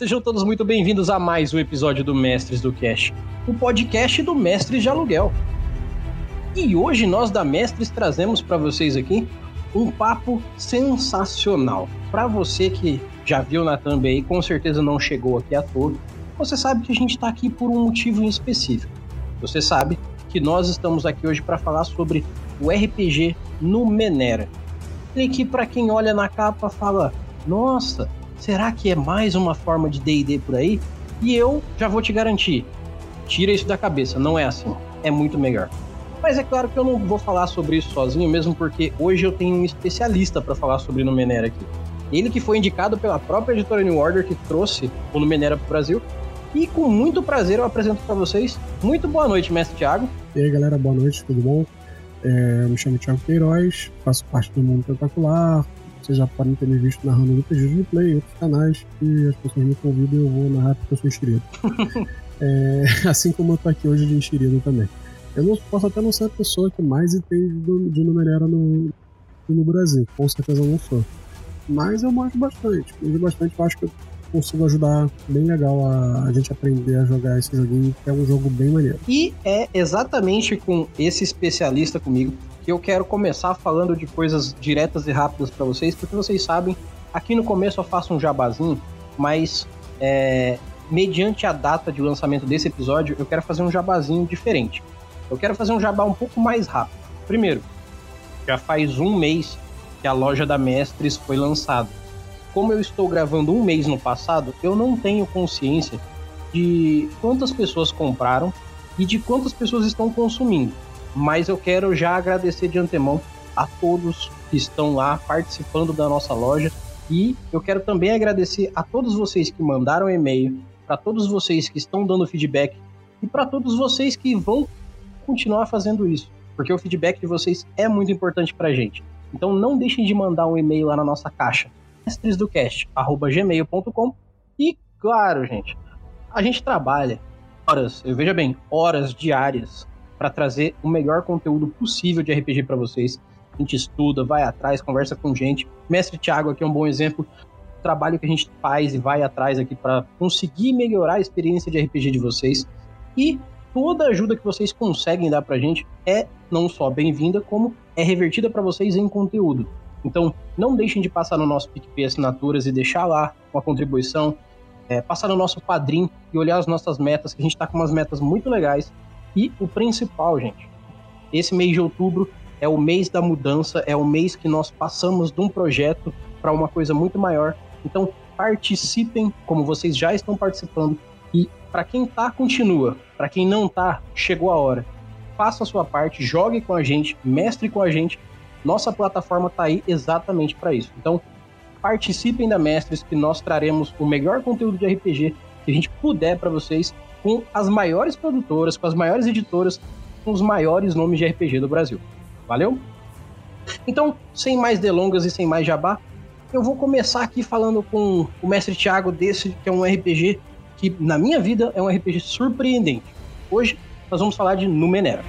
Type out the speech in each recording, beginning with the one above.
Sejam todos muito bem-vindos a mais um episódio do Mestres do Cash, o podcast do Mestres de Aluguel. E hoje nós da Mestres trazemos para vocês aqui um papo sensacional. Para você que já viu na thumb aí, com certeza não chegou aqui à toa, você sabe que a gente está aqui por um motivo em específico. Você sabe que nós estamos aqui hoje para falar sobre o RPG no Menera. E que para quem olha na capa fala: "Nossa, será que é mais uma forma de D&D por aí?" E eu já vou te garantir, tira isso da cabeça, não é assim. É muito melhor. Mas é claro que eu não vou falar sobre isso sozinho, mesmo porque hoje eu tenho um especialista para falar sobre Numenera aqui. Ele que foi indicado pela própria editora New Order que trouxe o Numenera para o Brasil. E com muito prazer eu apresento para vocês. Muito boa noite, mestre Thiago. E aí, galera, boa noite, tudo bom? É, eu me chamo Thiago Queiroz, faço parte do Mundo Tentacular. Vocês já podem ter me visto narrando no PG de Play, outros canais, e as pessoas me convidam e eu vou narrar porque eu sou enxerido. é, assim como eu tô aqui hoje de enxerido também. Eu não, posso até não ser a pessoa que mais entende de Numenera no, no Brasil, com certeza não sou. Mas eu manjo bastante, manjo bastante, eu acho que eu consigo ajudar bem legal a, a, gente aprender a jogar esse joguinho, que é um jogo bem maneiro. E é exatamente com esse especialista comigo eu quero começar falando de coisas diretas e rápidas para vocês, porque vocês sabem, aqui no começo eu faço um jabazinho, mas é, mediante a data de lançamento desse episódio, eu quero fazer um jabazinho diferente. Eu quero fazer um jabá um pouco mais rápido. Primeiro, já faz um mês que a loja da Mestres foi lançada. Como eu estou gravando um mês no passado, eu não tenho consciência de quantas pessoas compraram e de quantas pessoas estão consumindo. Mas eu quero já agradecer de antemão a todos que estão lá participando da nossa loja e eu quero também agradecer a todos vocês que mandaram e-mail, para todos vocês que estão dando feedback e para todos vocês que vão continuar fazendo isso, porque o feedback de vocês é muito importante para a gente. Então não deixem de mandar um e-mail lá na nossa caixa, mestresdocast@gmail.com e claro, gente, a gente trabalha horas, eu veja bem, horas diárias para trazer o melhor conteúdo possível de RPG para vocês. A gente estuda, vai atrás, conversa com gente. Mestre Thiago aqui é um bom exemplo do trabalho que a gente faz e vai atrás aqui para conseguir melhorar a experiência de RPG de vocês. E toda ajuda que vocês conseguem dar pra gente é não só bem-vinda, como é revertida para vocês em conteúdo. Então, não deixem de passar no nosso PicPay Assinaturas e deixar lá uma contribuição, é, passar no nosso padrinho e olhar as nossas metas, que a gente está com umas metas muito legais. E o principal, gente, esse mês de outubro é o mês da mudança, é o mês que nós passamos de um projeto para uma coisa muito maior. Então, participem como vocês já estão participando e para quem tá, continua. Para quem não tá, chegou a hora. Faça a sua parte, jogue com a gente, mestre com a gente. Nossa plataforma tá aí exatamente para isso. Então, participem da Mestres que nós traremos o melhor conteúdo de RPG que a gente puder para vocês com as maiores produtoras, com as maiores editoras, com os maiores nomes de RPG do Brasil. Valeu? Então, sem mais delongas e sem mais jabá, eu vou começar aqui falando com o mestre Thiago desse, que é um RPG que na minha vida é um RPG surpreendente. Hoje nós vamos falar de Numenera.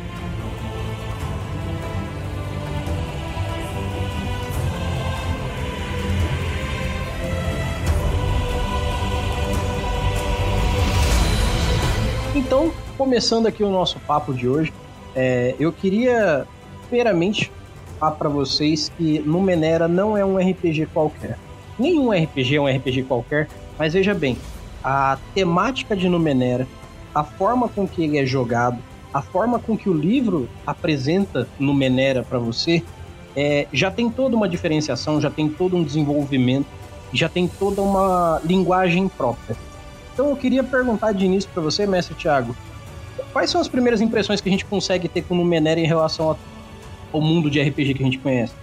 Começando aqui o nosso papo de hoje, é, eu queria primeiramente falar para vocês que Numenera não é um RPG qualquer. Nenhum RPG é um RPG qualquer, mas veja bem, a temática de Numenera, a forma com que ele é jogado, a forma com que o livro apresenta Numenera para você, é, já tem toda uma diferenciação, já tem todo um desenvolvimento, já tem toda uma linguagem própria. Então eu queria perguntar de início para você, mestre Tiago, quais são as primeiras impressões que a gente consegue ter com Numenera em relação ao mundo de RPG que a gente conhece?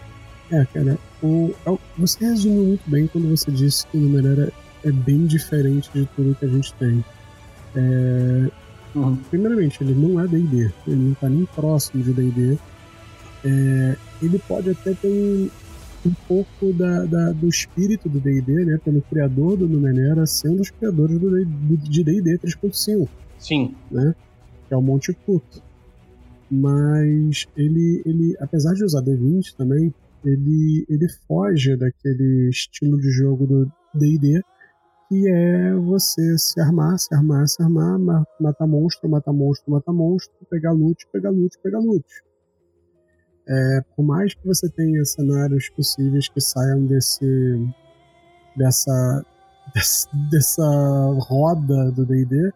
É, cara, o, é você resumiu muito bem quando você disse que Numenera é bem diferente de tudo que a gente tem. É... Uhum. Primeiramente, ele não é D&D, ele não está nem próximo de D&D. É... Ele pode até ter um, um pouco da, da, do espírito do D&D, né? Pelo criador do Numenera sendo os criadores do, do, de D&D 3.5. Sim. Né? Que é o Monte Cook. Mas ele, ele, apesar de usar D20 também, ele, ele foge daquele estilo de jogo do D&D que é você se armar, se armar, se armar, matar monstro, matar monstro, matar monstro, pegar loot, pegar loot, pegar loot. É, por mais que você tenha cenários possíveis que saiam desse dessa dessa roda do D&D,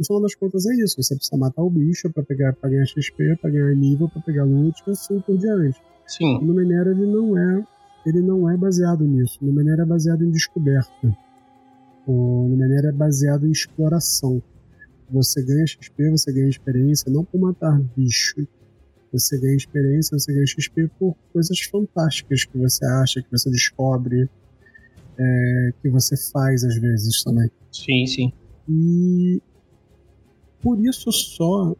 no final das contas é isso. Você precisa matar o bicho para pegar para ganhar XP, para ganhar nível, para pegar loot e assim por diante. Sim. O Numenera ele não é ele não é baseado nisso. O Numenera é baseado em descoberta. O Numenera é baseado em exploração. Você ganha XP, você ganha experiência não por matar bicho. Você ganha experiência, você ganha XP por coisas fantásticas que você acha, que você descobre, é, que você faz às vezes também. Sim, sim. E por isso só,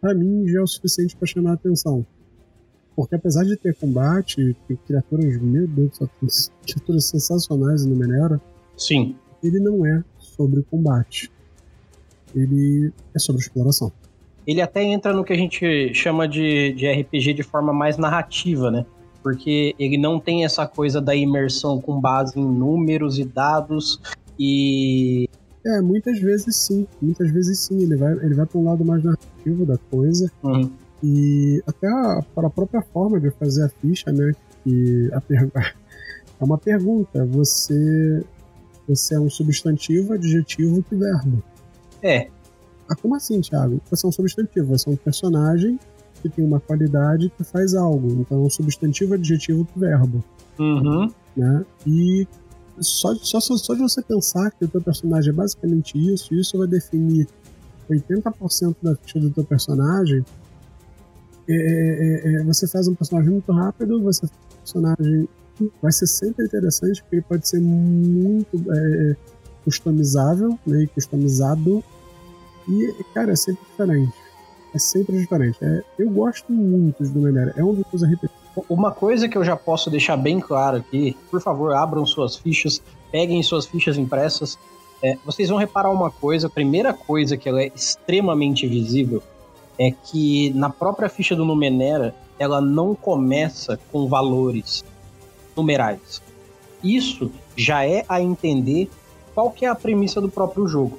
para mim, já é o suficiente para chamar a atenção. Porque apesar de ter combate, ter criaturas, meu Deus, criaturas sensacionais no Menera, Sim. ele não é sobre combate. Ele é sobre exploração. Ele até entra no que a gente chama de, de RPG de forma mais narrativa, né? Porque ele não tem essa coisa da imersão com base em números e dados e é, muitas vezes sim. Muitas vezes sim. Ele vai, ele vai para um lado mais narrativo da coisa. Uhum. E até a, para a própria forma de fazer a ficha, né? Que a é uma pergunta. Você, você é um substantivo, adjetivo que verbo. É. Ah, como assim, Thiago? Você é um substantivo, você é um personagem que tem uma qualidade que faz algo. Então é um substantivo, adjetivo que verbo. Uhum. Né? E só, só, só de você pensar que o teu personagem é basicamente isso, isso vai definir 80% da ficha do teu personagem, é, é, é, você faz um personagem muito rápido, você faz um personagem vai ser sempre interessante, porque ele pode ser muito é, customizável né, e customizado. E, cara, é sempre diferente. É sempre diferente. É, eu gosto muito do Menera. É um dos meus RPGs uma coisa que eu já posso deixar bem claro aqui, por favor, abram suas fichas, peguem suas fichas impressas. É, vocês vão reparar uma coisa, a primeira coisa que ela é extremamente visível é que na própria ficha do Numenera, ela não começa com valores numerais. Isso já é a entender qual que é a premissa do próprio jogo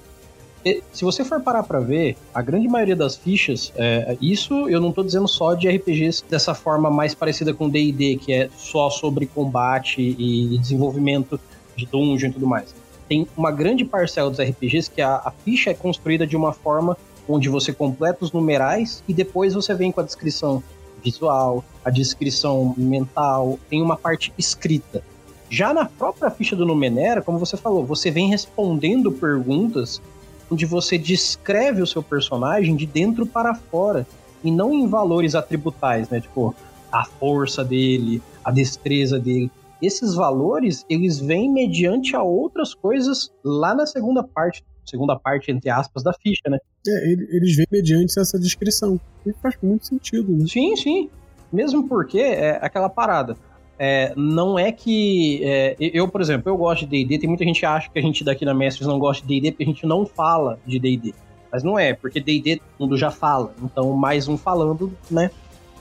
se você for parar para ver, a grande maioria das fichas, é, isso eu não tô dizendo só de RPGs dessa forma mais parecida com D&D, que é só sobre combate e desenvolvimento de dungeon e tudo mais. Tem uma grande parcela dos RPGs que a, a ficha é construída de uma forma onde você completa os numerais e depois você vem com a descrição visual, a descrição mental, tem uma parte escrita. Já na própria ficha do Numenera, como você falou, você vem respondendo perguntas onde você descreve o seu personagem de dentro para fora e não em valores atributais, né? Tipo, a força dele, a destreza dele. Esses valores, eles vêm mediante a outras coisas lá na segunda parte, segunda parte, entre aspas, da ficha, né? É, eles vêm mediante essa descrição. E faz muito sentido, né? Sim, sim. Mesmo porque é aquela parada. É, não é que. É, eu, por exemplo, eu gosto de DD, tem muita gente que acha que a gente daqui na Mestres não gosta de DD porque a gente não fala de DD. Mas não é, porque DD todo mundo já fala. Então, mais um falando, né?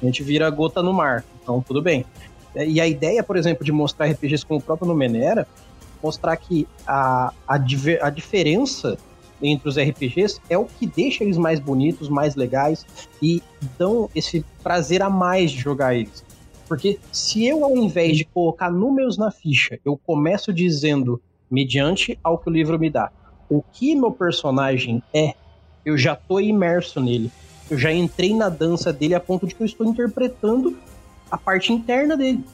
A gente vira gota no mar. Então, tudo bem. É, e a ideia, por exemplo, de mostrar RPGs como o próprio Numenera, mostrar que a, a, a diferença entre os RPGs é o que deixa eles mais bonitos, mais legais e dão esse prazer a mais de jogar eles. Porque se eu, ao invés de colocar números na ficha, eu começo dizendo, mediante ao que o livro me dá, o que meu personagem é, eu já tô imerso nele. Eu já entrei na dança dele a ponto de que eu estou interpretando a parte interna dele.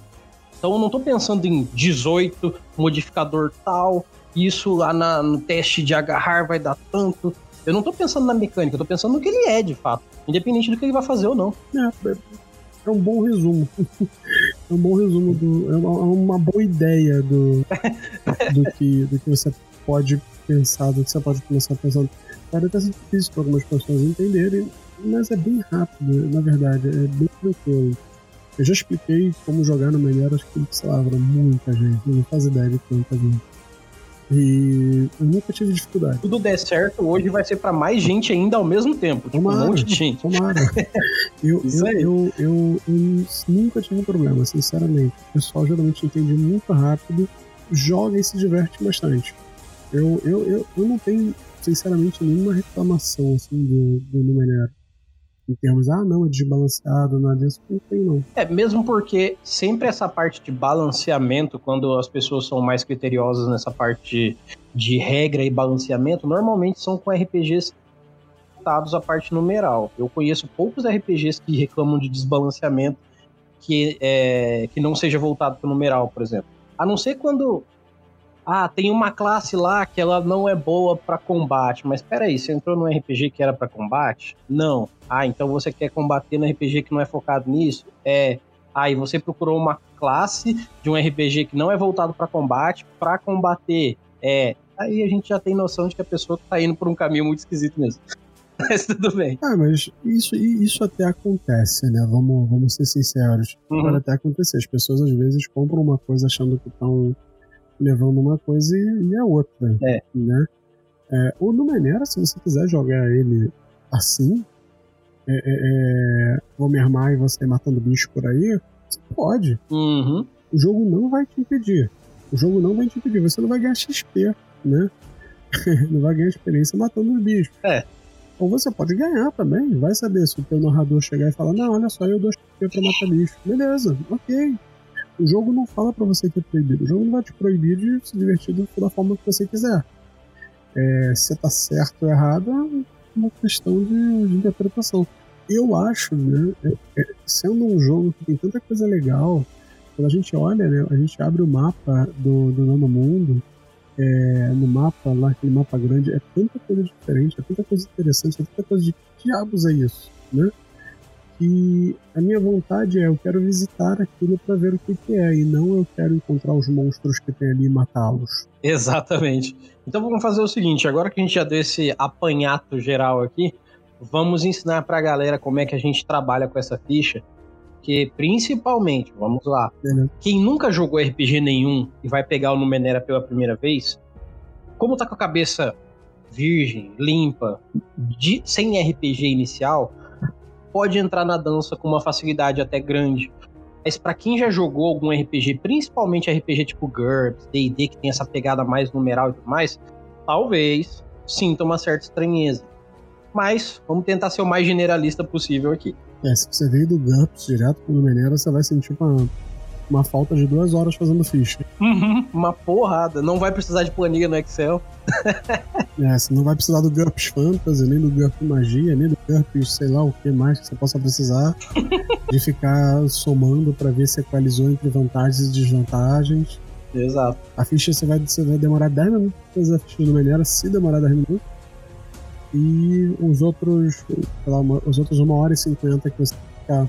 Então eu não estou pensando em 18, modificador tal, isso lá na, no teste de agarrar vai dar tanto. Eu não estou pensando na mecânica, eu tô pensando no que ele é de fato, independente do que ele vai fazer ou não. É, é um bom resumo. é um bom resumo do. É uma, é uma boa ideia do, do, que, do que você pode pensar, do que você pode começar pensando. Pode até ser difícil para algumas pessoas entenderem, mas é bem rápido, na verdade, é bem tranquilo. Eu já expliquei como jogar no Melhor, acho que, sei lá, muita gente, não faz ideia de quanta gente. E eu nunca tive dificuldade. Tudo der certo, hoje vai ser para mais gente ainda ao mesmo tempo. Tipo, tomara, um monte de gente. Tomara. eu, eu, eu, eu, eu, nunca tive um problema, sinceramente. O pessoal geralmente entende muito rápido, joga e se diverte bastante. Eu, eu, eu, eu não tenho, sinceramente, nenhuma reclamação assim, do, do Numenera em termos, ah, não, é desbalanceado, nada disso, não tem não. É, mesmo porque sempre essa parte de balanceamento, quando as pessoas são mais criteriosas nessa parte de, de regra e balanceamento, normalmente são com RPGs voltados à parte numeral. Eu conheço poucos RPGs que reclamam de desbalanceamento que, é, que não seja voltado para o numeral, por exemplo. A não ser quando ah, tem uma classe lá que ela não é boa para combate, mas peraí, você entrou no RPG que era para combate? Não. Ah, então você quer combater no RPG que não é focado nisso? É. Ah, e você procurou uma classe de um RPG que não é voltado para combate para combater? É. Aí a gente já tem noção de que a pessoa tá indo por um caminho muito esquisito mesmo. mas tudo bem. Ah, mas isso, isso até acontece, né? Vamos, vamos ser sinceros. Uhum. Pode até acontecer. As pessoas às vezes compram uma coisa achando que estão levando uma coisa e, e a outra. É. Né? É, o Numenera, se você quiser jogar ele assim, é, é, é Homer e você matando bicho por aí, você pode. Uhum. O jogo não vai te impedir. O jogo não vai te impedir. Você não vai ganhar XP, né? não vai ganhar experiência matando os bichos. É. Ou você pode ganhar também. Vai saber se o teu narrador chegar e falar: Não, olha só, eu dou XP pra matar bicho. Beleza, ok. O jogo não fala para você que é proibido. O jogo não vai te proibir de se divertir da forma que você quiser. É, se tá certo ou errado é uma questão de, de interpretação. Eu acho, né, é, é, sendo um jogo que tem tanta coisa legal, quando a gente olha, né, a gente abre o mapa do, do Nono Mundo, é, no mapa lá, aquele mapa grande, é tanta coisa diferente, é tanta coisa interessante, é tanta coisa de que diabos é isso, né? E a minha vontade é eu quero visitar aquilo para ver o que, que, é e não eu quero encontrar os monstros que tem ali e matá-los. Exatamente. Então vamos fazer o seguinte, agora que a gente já deu esse apanhato geral aqui, vamos ensinar para a galera como é que a gente trabalha com essa ficha, que principalmente, vamos lá, uhum. quem nunca jogou RPG nenhum e vai pegar o Numenera pela primeira vez, como tá com a cabeça virgem, limpa, de, sem RPG inicial, pode entrar na dança com uma facilidade até grande. Mas para quem já jogou algum RPG, principalmente RPG tipo GURPS, D&D, que tem essa pegada mais numeral e tudo mais, talvez sinta uma certa estranheza. Mas vamos tentar ser o mais generalista possível aqui. É, se você veio do GURPS direto pro Numenera, você vai sentir uma uma falta de duas horas fazendo ficha. Uhum, uma porrada. Não vai precisar de planilha no Excel. é, você não vai precisar do GURPS Fantasy, nem do GURPS Magia, nem do GURPS sei lá o que mais que você possa precisar. de ficar somando para ver se equalizou entre vantagens e desvantagens. Exato. A ficha você vai, você vai demorar 10 minutos pra fazer a ficha do Menera, se demorar 10 minutos. E os outros, sei lá, uma, os outros 1 hora e 50 que você ficar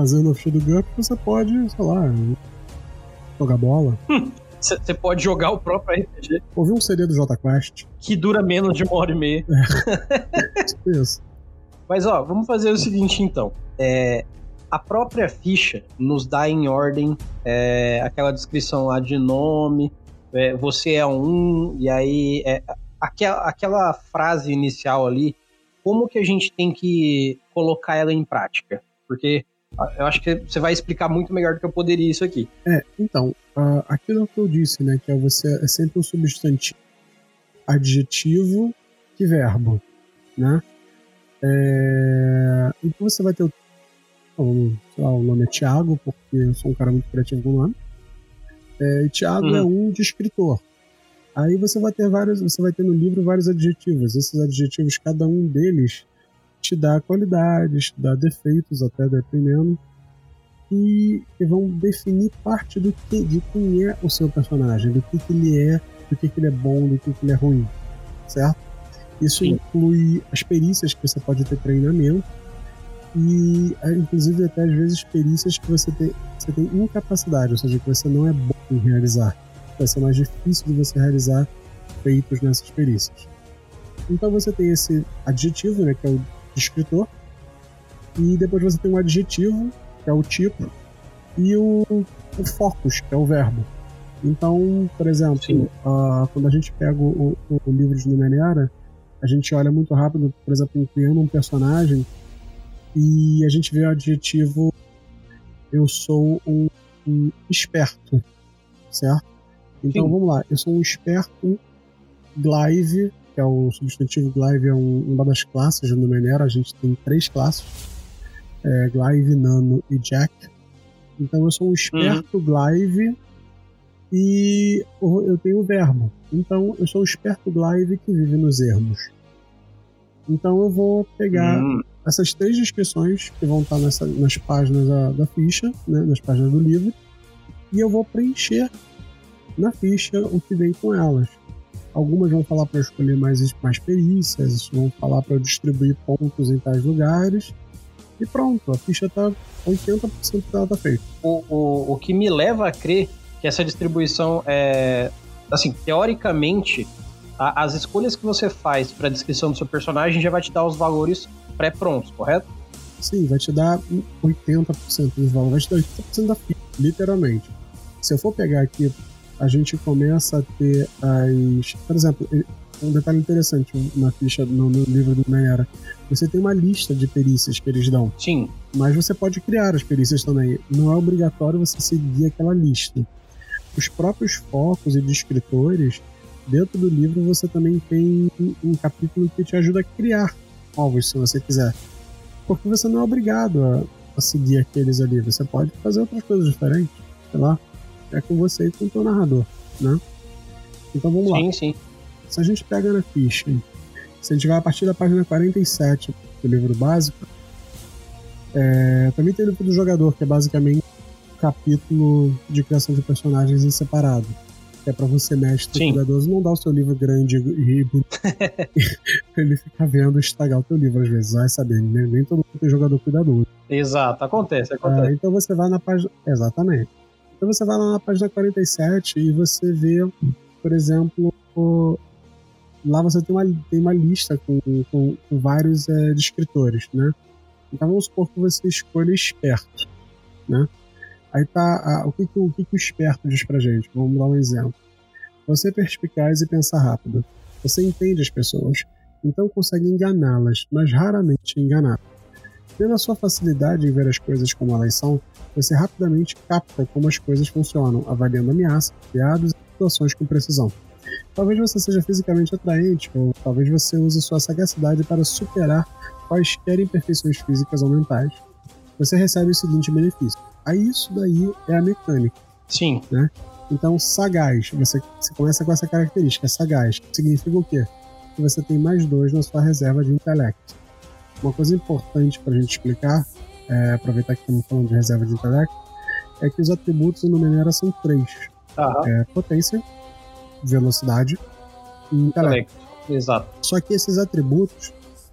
fazendo a ficha do Gup, você pode, sei lá, jogar bola. Você pode jogar o próprio RPG. Ouvir um CD do J Quest. Que dura menos de uma hora e meia. É. Isso. Mas ó, vamos fazer o seguinte então. É, a própria ficha nos dá em ordem é, aquela descrição lá de nome, é, você é um, e aí é, aquela, aquela frase inicial ali, como que a gente tem que colocar ela em prática? Porque eu acho que você vai explicar muito melhor do que eu poderia isso aqui. É, então, uh, aquilo que eu disse, né, que é você é sempre um substantivo, adjetivo e verbo, né? É... Então você vai ter o, lá, o nome é Tiago, porque eu sou um cara muito criativo com o nome. É, e Tiago uhum. é um de escritor. Aí você vai ter vários, você vai ter no livro vários adjetivos. Esses adjetivos, cada um deles te dá qualidades, te dá defeitos até dependendo, e, e vão definir parte do que, de quem é o seu personagem, do que, que ele é, do que, que ele é bom, do que, que ele é ruim, certo? Isso Sim. inclui as perícias que você pode ter treinamento e é, inclusive até às vezes perícias que você tem, você tem incapacidade, ou seja, que você não é bom em realizar. Vai ser mais difícil de você realizar feitos nessas perícias. Então você tem esse adjetivo, né, que é o escritor. E depois você tem um adjetivo, que é o tipo, e o, o focus, que é o verbo. Então, por exemplo, uh, quando a gente pega o, o, o, livro de Numenera, a gente olha muito rápido, por exemplo, criando um personagem e a gente vê o adjetivo eu sou um, um esperto, certo? Então Sim. vamos lá, eu sou um esperto Glaive, que é o substantivo Glaive, é um, uma das classes do Numenera. A gente tem três classes: é, Glaive, Nano e Jack. Então eu sou um esperto uhum. Glaive e eu tenho o verbo. Então eu sou um esperto Glaive que vive nos ermos. Então eu vou pegar uhum. essas três descrições que vão estar nessa, nas páginas da, da ficha, né, nas páginas do livro, e eu vou preencher na ficha o que vem com elas. Algumas vão falar para escolher mais, mais perícias, vão falar para distribuir pontos em tais lugares. E pronto, a ficha está 80% dela tá feita. O, o, o que me leva a crer que essa distribuição é. Assim, teoricamente, a, as escolhas que você faz para a descrição do seu personagem já vai te dar os valores pré-prontos, correto? Sim, vai te dar 80% dos valores, vai te dar 80% da ficha, literalmente. Se eu for pegar aqui a gente começa a ter as. Por exemplo, um detalhe interessante na ficha, no, no livro do Meera. Você tem uma lista de perícias que eles dão. Sim. Mas você pode criar as perícias também. Não é obrigatório você seguir aquela lista. Os próprios focos e descritores, dentro do livro você também tem um capítulo que te ajuda a criar alvos, se você quiser. Porque você não é obrigado a, a seguir aqueles ali. Você pode fazer outras coisas diferentes. Sei lá é com você e com o teu narrador, né? Então vamos sim, lá. Sim, sim. Se a gente pega na ficha, se a gente vai a partir da página 47 do livro básico, é, também tem o livro do jogador, que é basicamente um capítulo de criação de personagens em separado. Que é pra você, mestre Sim. cuidadoso, não dar o seu livro grande e ele ficar vendo estragar o teu livro às vezes. Vai saber, né? nem todo mundo tem jogador cuidadoso. Exato, acontece, acontece. É, então você vai na página. Exatamente. Então você vai lá na página 47 e você vê, por exemplo, lá você tem uma, tem uma lista com, com, com vários é, descritores, né? Então vamos supor que você escolha esperto, né? Aí tá, o, que, que, o que, que o esperto diz pra gente? Vamos dar um exemplo. Você é perspicaz e pensa rápido. Você entende as pessoas, então consegue enganá-las, mas raramente enganar. Pela sua facilidade em ver as coisas como elas são, você rapidamente capta como as coisas funcionam, avaliando ameaças, piadas e situações com precisão. Talvez você seja fisicamente atraente, ou talvez você use sua sagacidade para superar quaisquer imperfeições físicas ou mentais. Você recebe o seguinte benefício. Aí isso daí é a mecânica. Sim. Né? Então, sagaz, você, você começa com essa característica, sagaz, significa o quê? Que você tem mais dois na sua reserva de intelecto. Uma coisa importante para a gente explicar é, aproveitar que estamos falando de reserva de intelecto, é que os atributos no Menera são três: é, potência, velocidade e intelecto. Exato. Só que esses atributos,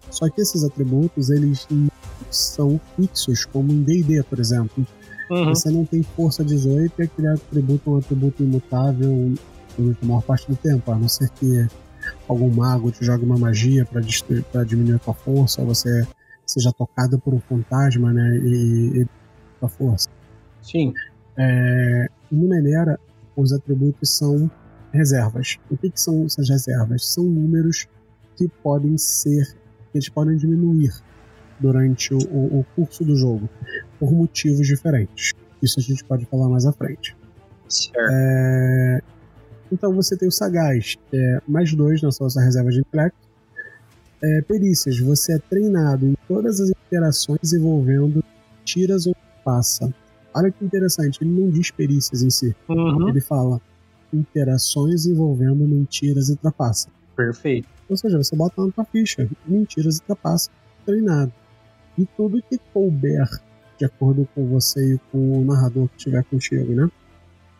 só que esses atributos eles são fixos, como em D&D, por exemplo. Uhum. Você não tem força 18 e aquele atributo é um atributo imutável a maior parte do tempo, a não ser que algum mago te jogue uma magia para diminuir a tua força, ou você seja tocada por um fantasma, né? E, e a força. Sim. É, no Menera, os atributos são reservas. O que, que são essas reservas? São números que podem ser, que eles podem diminuir durante o, o, curso do jogo, por motivos diferentes. Isso a gente pode falar mais à frente. Certo. É, então você tem o Sagaz, que é mais dois na sua reserva de intelecto, é, perícias, você é treinado em todas as interações envolvendo tiras ou passa. Olha que interessante, ele não diz perícias em si. Uhum. Ele fala interações envolvendo mentiras e trapaça. Perfeito. Ou seja, você bota na tua ficha, mentiras e trapaça, treinado. E tudo que couber de acordo com você e com o narrador que estiver contigo, né?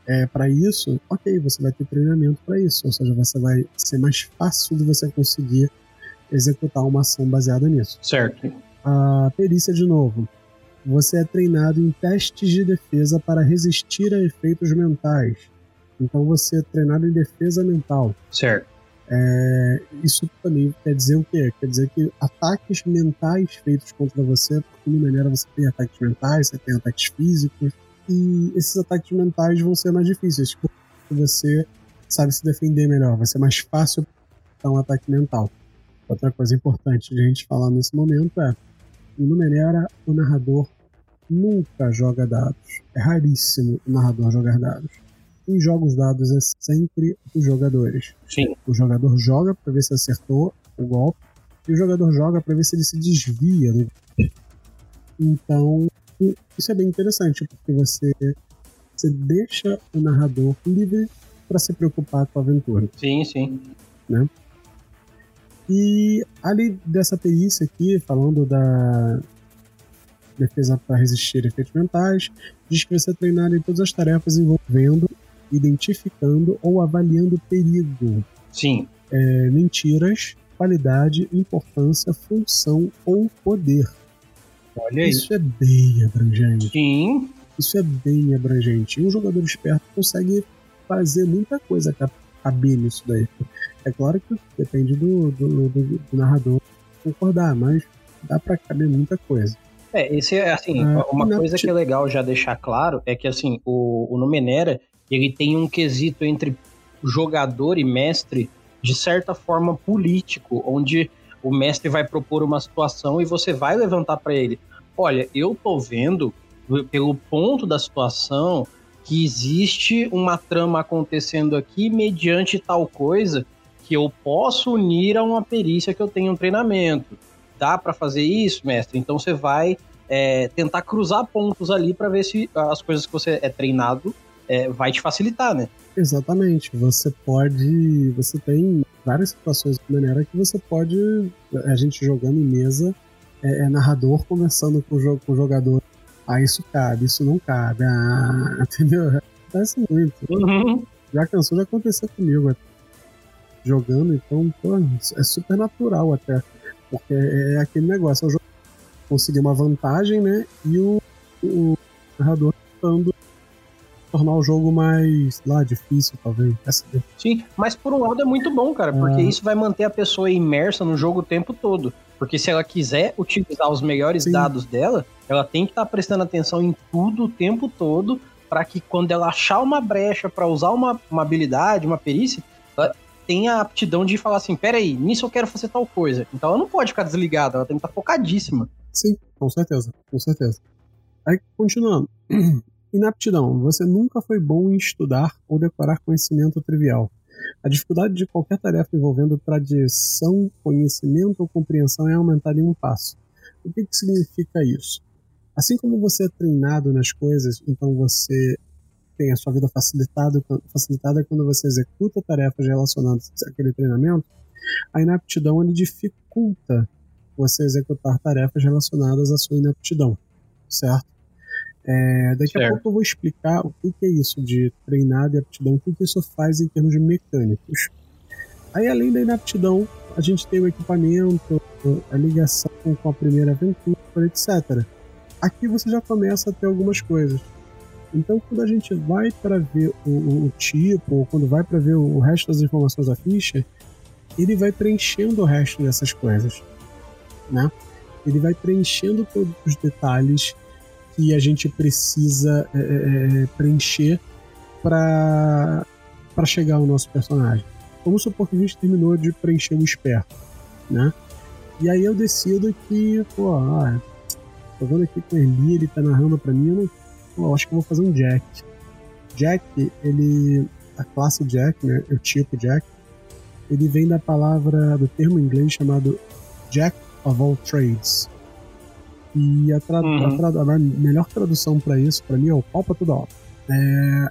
É, para isso, ok, você vai ter treinamento para isso, ou seja, você vai ser mais fácil de você conseguir executar uma ação baseada nisso. Certo. A perícia, de novo. Você é treinado em testes de defesa para resistir a efeitos mentais. Então você é treinado em defesa mental. Certo. É, isso também quer dizer o quê? Quer dizer que ataques mentais feitos contra você, porque no maneira você tem ataques mentais, você tem ataques físicos, e esses ataques mentais vão ser mais difíceis, porque você sabe se defender melhor, vai ser mais fácil dar um ataque mental. Outra coisa importante de a gente falar nesse momento é: no Numenera, o narrador nunca joga dados. É raríssimo o narrador jogar dados. em jogos dados é sempre os jogadores. Sim. O jogador joga para ver se acertou o golpe e o jogador joga para ver se ele se desvia golpe. Então, isso é bem interessante, porque você, você deixa o narrador livre para se preocupar com a aventura. Sim, sim. Né? E além dessa perícia aqui, falando da defesa para resistir a efeitos mentais, diz que você é treinado em todas as tarefas envolvendo, identificando ou avaliando perigo. Sim. É, mentiras, qualidade, importância, função ou poder. Olha aí. Isso é bem abrangente. Sim. Isso é bem abrangente. E um jogador esperto consegue fazer muita coisa caber nisso daí. É claro que depende do, do, do, do narrador concordar, mas dá para caber muita coisa. É, esse é assim, ah, uma coisa que é legal já deixar claro é que assim, o, o Numenera, ele tem um quesito entre jogador e mestre de certa forma político, onde o mestre vai propor uma situação e você vai levantar para ele. Olha, eu tô vendo pelo ponto da situação que existe uma trama acontecendo aqui mediante tal coisa que eu posso unir a uma perícia que eu tenho um treinamento. Dá para fazer isso, mestre? Então você vai é, tentar cruzar pontos ali para ver se as coisas que você é treinado é, vai te facilitar, né? Exatamente. Você pode. Você tem várias situações de maneira que você pode. A gente jogando em mesa, é, é narrador conversando com o, com o jogador. Ah, isso cabe, isso não cabe. Ah, entendeu? Acontece muito. Uhum. Já cansou de acontecer comigo jogando, então, pô, é super natural até. Porque é aquele negócio, eu conseguir uma vantagem, né? E o, o narrador tentando tornar o jogo mais lá difícil, talvez. Sim, mas por um lado é muito bom, cara, porque é. isso vai manter a pessoa imersa no jogo o tempo todo. Porque se ela quiser utilizar os melhores Sim. dados dela, ela tem que estar tá prestando atenção em tudo o tempo todo, para que quando ela achar uma brecha para usar uma, uma habilidade, uma perícia, ela tenha a aptidão de falar assim: peraí, nisso eu quero fazer tal coisa. Então ela não pode ficar desligada, ela tem que estar tá focadíssima. Sim, com certeza, com certeza. Aí, continuando. Inaptidão. Você nunca foi bom em estudar ou decorar conhecimento trivial. A dificuldade de qualquer tarefa envolvendo tradição, conhecimento ou compreensão é aumentada em um passo. O que, que significa isso? Assim como você é treinado nas coisas, então você tem a sua vida facilitada, facilitada quando você executa tarefas relacionadas àquele treinamento, a inaptidão ele dificulta você executar tarefas relacionadas à sua inaptidão, certo? É, daqui certo. a pouco eu vou explicar o que, é isso de treinado e aptidão, o que, que isso faz em termos de mecânicos. Aí, além da inaptidão, a gente tem o equipamento, a ligação com a primeira aventura, etc. Aqui você já começa a ter algumas coisas. Então, quando a gente vai para ver o, o, tipo, ou quando vai para ver o resto das informações da ficha, ele vai preenchendo o resto dessas coisas né? Ele vai preenchendo todos os detalhes que a gente precisa é, é, é preencher para para chegar ao nosso personagem. Vamos supor que a gente terminou de preencher o esperto, né? E aí eu decido que, pô, ah, tô vendo aqui com o Eli, ele tá narrando para mim, eu, não, pô, acho que eu vou fazer um Jack. Jack, ele, a classe Jack, né, o tipo Jack, ele vem da palavra, do termo em inglês chamado Jack of all trades. E a, tra uhum. a, tra a melhor tradução para isso, para mim, é o pau pra toda obra. É,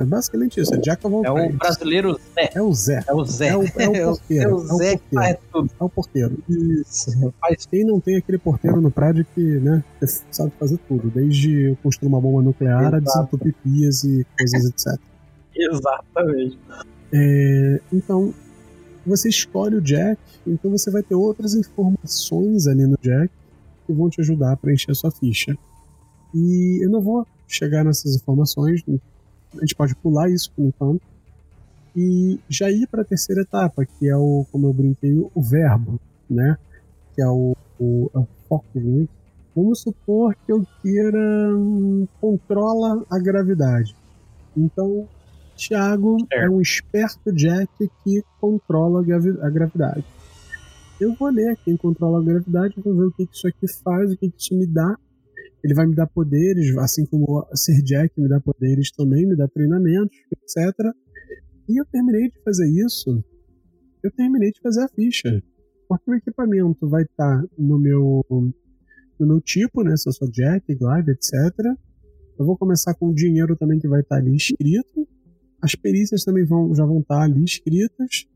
é basicamente isso, é Jack of all é. É o brasileiro Zé. É o Zé. É o Zé. É o, é o porteiro. É o Zé que faz tudo. É o porteiro. Isso. Mas quem não tem aquele porteiro no prédio que, né, sabe fazer tudo, desde construir uma bomba nuclear Exato. a desentupir pias e coisas etc. Exatamente. É, então, você escolhe o Jack, então você vai ter outras informações ali no Jack que vão te ajudar a preencher a sua ficha. E eu não vou chegar nessas informações, a gente pode pular isso por enquanto, e já ir para a terceira etapa, que é o, como eu brinquei, o verbo, né? Que é o, o, é o foco. Né? Vamos supor que eu queira um, controla a gravidade. Então, Thiago é um esperto Jack que controla a gravidade. Eu vou ler quem controla a gravidade, vou ver o que isso aqui faz, o que isso me dá, Ele vai me dar poderes, assim como ser Jack me dá poderes também, me dá treinamentos, etc. E eu terminei de fazer isso. Eu terminei de fazer a ficha. Porque o equipamento vai estar tá no meu no meu tipo, né? Se eu sou Jack, Glaive, etc. Eu vou começar com o dinheiro também que vai estar tá ali escrito. As perícias também vão, já vão estar tá ali escritas.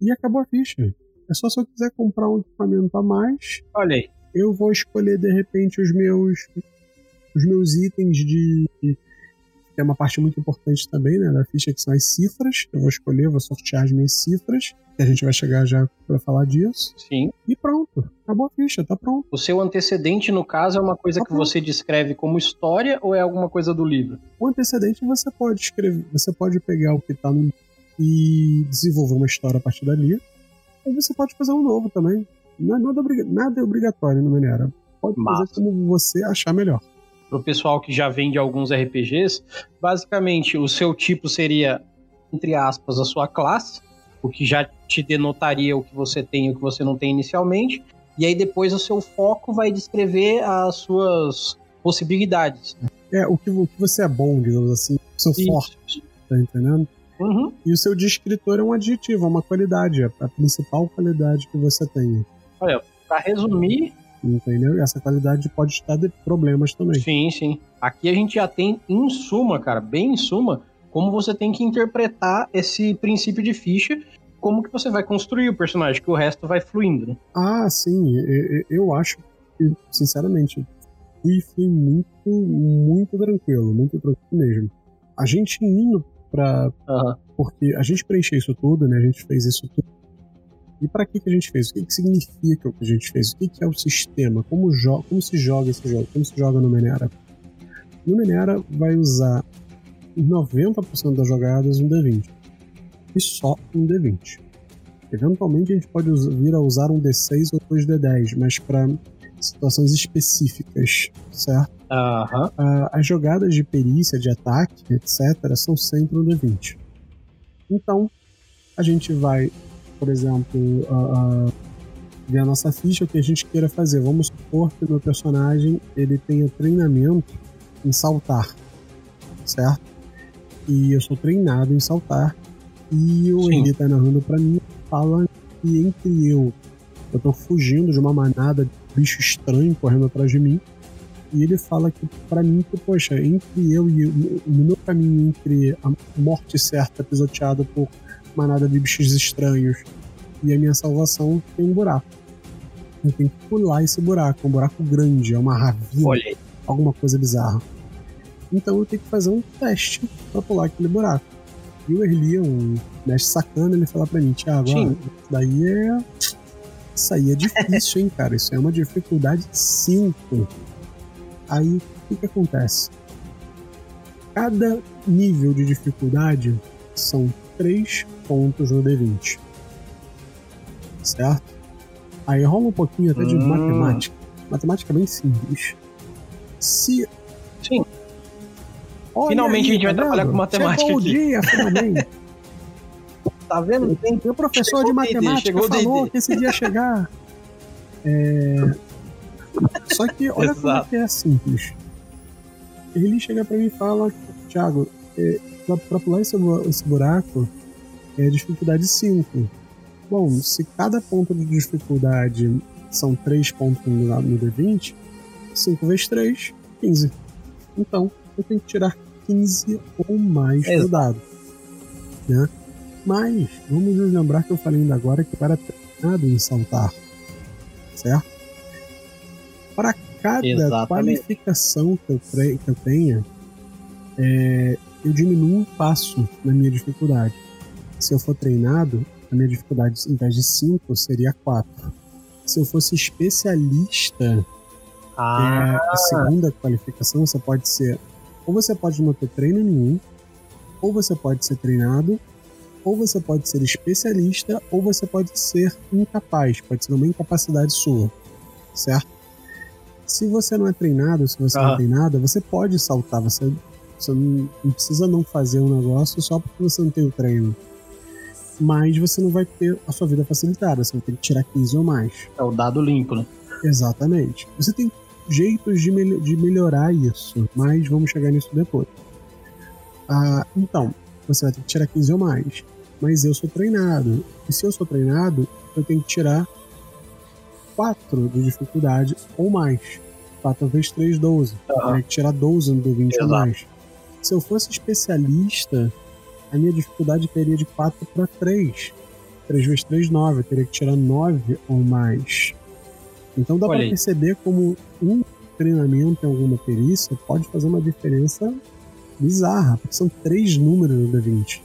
E acabou a ficha. É só se eu quiser comprar um equipamento a mais. Olha aí. Eu vou escolher de repente os meus os meus itens de que é uma parte muito importante também, né, da ficha que são as cifras. Eu vou escolher, vou sortear as minhas cifras, que a gente vai chegar já para falar disso. Sim. E pronto, acabou a ficha, tá pronto. O seu antecedente, no caso, é uma coisa tá que pronto. você descreve como história ou é alguma coisa do livro? O antecedente você pode escrever, você pode pegar o que tá no e desenvolver uma história a partir dali. Ou você pode fazer um novo também. Não é nada, nada é obrigatório no Minera. Pode Massa. fazer como você achar melhor. Para o pessoal que já vende alguns RPGs, basicamente o seu tipo seria, entre aspas, a sua classe, o que já te denotaria o que você tem e o que você não tem inicialmente. E aí depois o seu foco vai descrever as suas possibilidades. É, o que, o que você é bom, digamos assim, o seu Isso. forte, tá entendendo? Uhum. E o seu descritor é um adjetivo, é uma qualidade, é a principal qualidade que você tem. Olha, para resumir. Entendeu? E essa qualidade pode estar de problemas também. Sim, sim. Aqui a gente já tem, em suma, cara, bem em suma, como você tem que interpretar esse princípio de ficha, como que você vai construir o personagem, que o resto vai fluindo, né? Ah, sim. Eu, eu acho que, sinceramente, fui, fui muito, muito tranquilo, muito tranquilo mesmo. A gente indo pra. Uhum. Porque a gente preencheu isso tudo, né? A gente fez isso tudo. E para que, que a gente fez? O que, que significa o que a gente fez? O que, que é o sistema? Como, como se joga esse jogo? Como se joga no Menera? No Menera vai usar 90% das jogadas um D20. E só um D20. Eventualmente a gente pode vir a usar um D6 ou dois D10, mas para situações específicas, certo? Uhum. Uh, as jogadas de perícia, de ataque, etc., são sempre um D20. Então, a gente vai, por exemplo, uh, ver a nossa ficha, o que a gente queira fazer. Vamos supor que o meu personagem ele tenha treinamento em saltar, certo? E eu sou treinado em saltar. E o Eli tá narrando para mim, fala que entre eu, eu tô fugindo de uma manada de bicho estranho correndo atrás de mim e ele fala que, para mim, que, poxa, entre eu e no meu caminho entre a morte certa pisoteada por manada de bichos estranhos e a minha salvação tem um buraco. Eu tenho que pular esse buraco, um buraco grande, é uma ravina, alguma coisa bizarra. Então eu tenho que fazer um teste para pular aquele buraco. E o Erli, um mestre sacana, ele fala para mim, Thiago, isso daí é. Isso aí é difícil, hein, cara? Isso é uma dificuldade 5. Aí o que, que acontece? Cada nível de dificuldade são 3 pontos no D20. Certo? Aí rola um pouquinho até de hum. matemática. Matemática bem simples. Se. Sim. Olha finalmente aí, a gente vai tá trabalhar com matemática. Chegou aqui. o dia, finalmente. tá vendo? Tem, um professor chegou de matemática falou que esse dia chegar. É, só que olha como é que é simples. Ele chega para mim e fala, Thiago, é, pra, pular esse, esse buraco é dificuldade 5. Bom, se cada ponto de dificuldade são 3 pontos no, no D20, 5 vezes 3, 15. Então, eu tenho que tirar 15 ou mais Exato. do dado. Né? Mas, vamos nos lembrar que eu falei ainda agora que para treinado em saltar. Certo? para cada Exatamente. qualificação que eu, que eu tenha, é, eu diminuo um passo na minha dificuldade. Se eu for treinado, a minha dificuldade, em vez de 5, seria 4. Se eu fosse especialista, ah. é a segunda qualificação, você pode ser. Ou você pode não ter treino nenhum, ou você pode ser treinado, ou você pode ser especialista, ou você pode ser incapaz, pode ser uma incapacidade sua, certo? Se você não é treinado, se você ah. não tem nada, você pode saltar. Você, você não, não precisa não fazer um negócio só porque você não tem o treino. Mas você não vai ter a sua vida facilitada. Você vai ter que tirar 15 ou mais. É o dado limpo, né? Exatamente. Você tem jeitos de, mel de melhorar isso, mas vamos chegar nisso depois. Ah, então, você vai ter que tirar 15 ou mais. Mas eu sou treinado. E se eu sou treinado, eu tenho que tirar 4 de dificuldade ou mais. 4 vezes 3, 12. Uhum. Eu teria que tirar 12 no D20 Exato. ou mais. Se eu fosse especialista, a minha dificuldade teria de 4 para 3. 3 vezes 3, 9. Eu teria que tirar 9 ou mais. Então dá para perceber como um treinamento em alguma perícia pode fazer uma diferença bizarra, porque são três números no D20.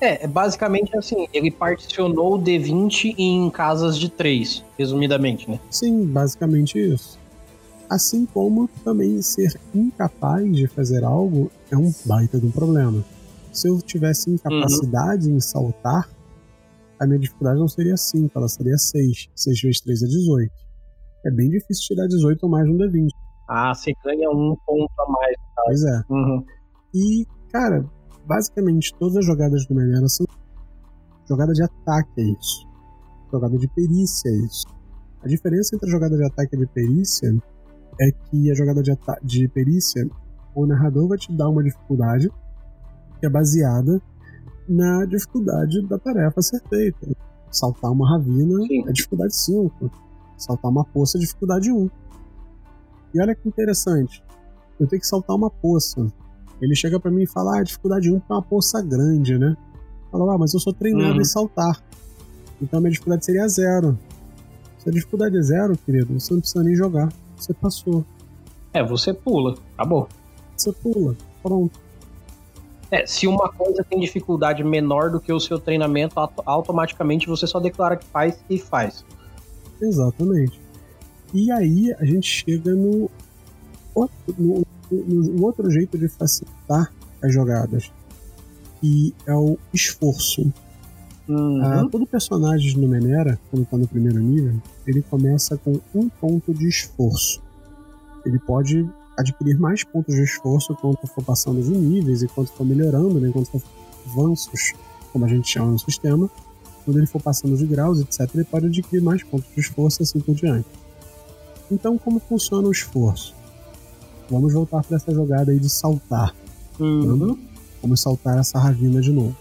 É, é, basicamente assim, ele particionou o D20 em casas de três, resumidamente, né? Sim, basicamente isso. Assim como também ser incapaz de fazer algo é um baita de um problema. Se eu tivesse incapacidade uhum. em saltar, a minha dificuldade não seria 5, ela seria 6. 6 vezes 3 é 18. É bem difícil tirar 18 ou mais no D20. Ah, você ganha um ponto a mais. Tá? Pois é. Uhum. E, cara, basicamente todas as jogadas do Menera são jogada de ataque, é isso. Jogada de perícia, é isso. A diferença entre a jogada de ataque e de perícia é que a jogada de, de perícia, o narrador vai te dar uma dificuldade que é baseada na dificuldade da tarefa a ser feita. Saltar uma ravina Sim. é dificuldade 5. Saltar uma poça é dificuldade 1. E olha que interessante. Eu tenho que saltar uma poça. Ele chega para mim e fala: ah, dificuldade 1 é uma poça grande, né? Fala, ah, mas eu sou treinado uhum. em saltar. Então a minha dificuldade seria zero. Se a dificuldade é zero, querido, você não precisa nem jogar. Você passou. É, você pula. Acabou. Você pula. Pronto. É, se uma coisa tem dificuldade menor do que o seu treinamento, automaticamente você só declara que faz e faz. Exatamente. E aí a gente chega no outro, no, um outro jeito de facilitar as jogadas, que é o esforço. Uhum. Ah, todo personagem no Menera, quando está no primeiro nível, ele começa com um ponto de esforço. Ele pode adquirir mais pontos de esforço quanto for passando de níveis e quanto for melhorando, né, quanto for avanços, como a gente chama no sistema. Quando ele for passando de graus, etc., ele pode adquirir mais pontos de esforço e assim por diante. Então, como funciona o esforço? Vamos voltar para essa jogada aí de saltar. Uhum. Vamos saltar essa ravina de novo.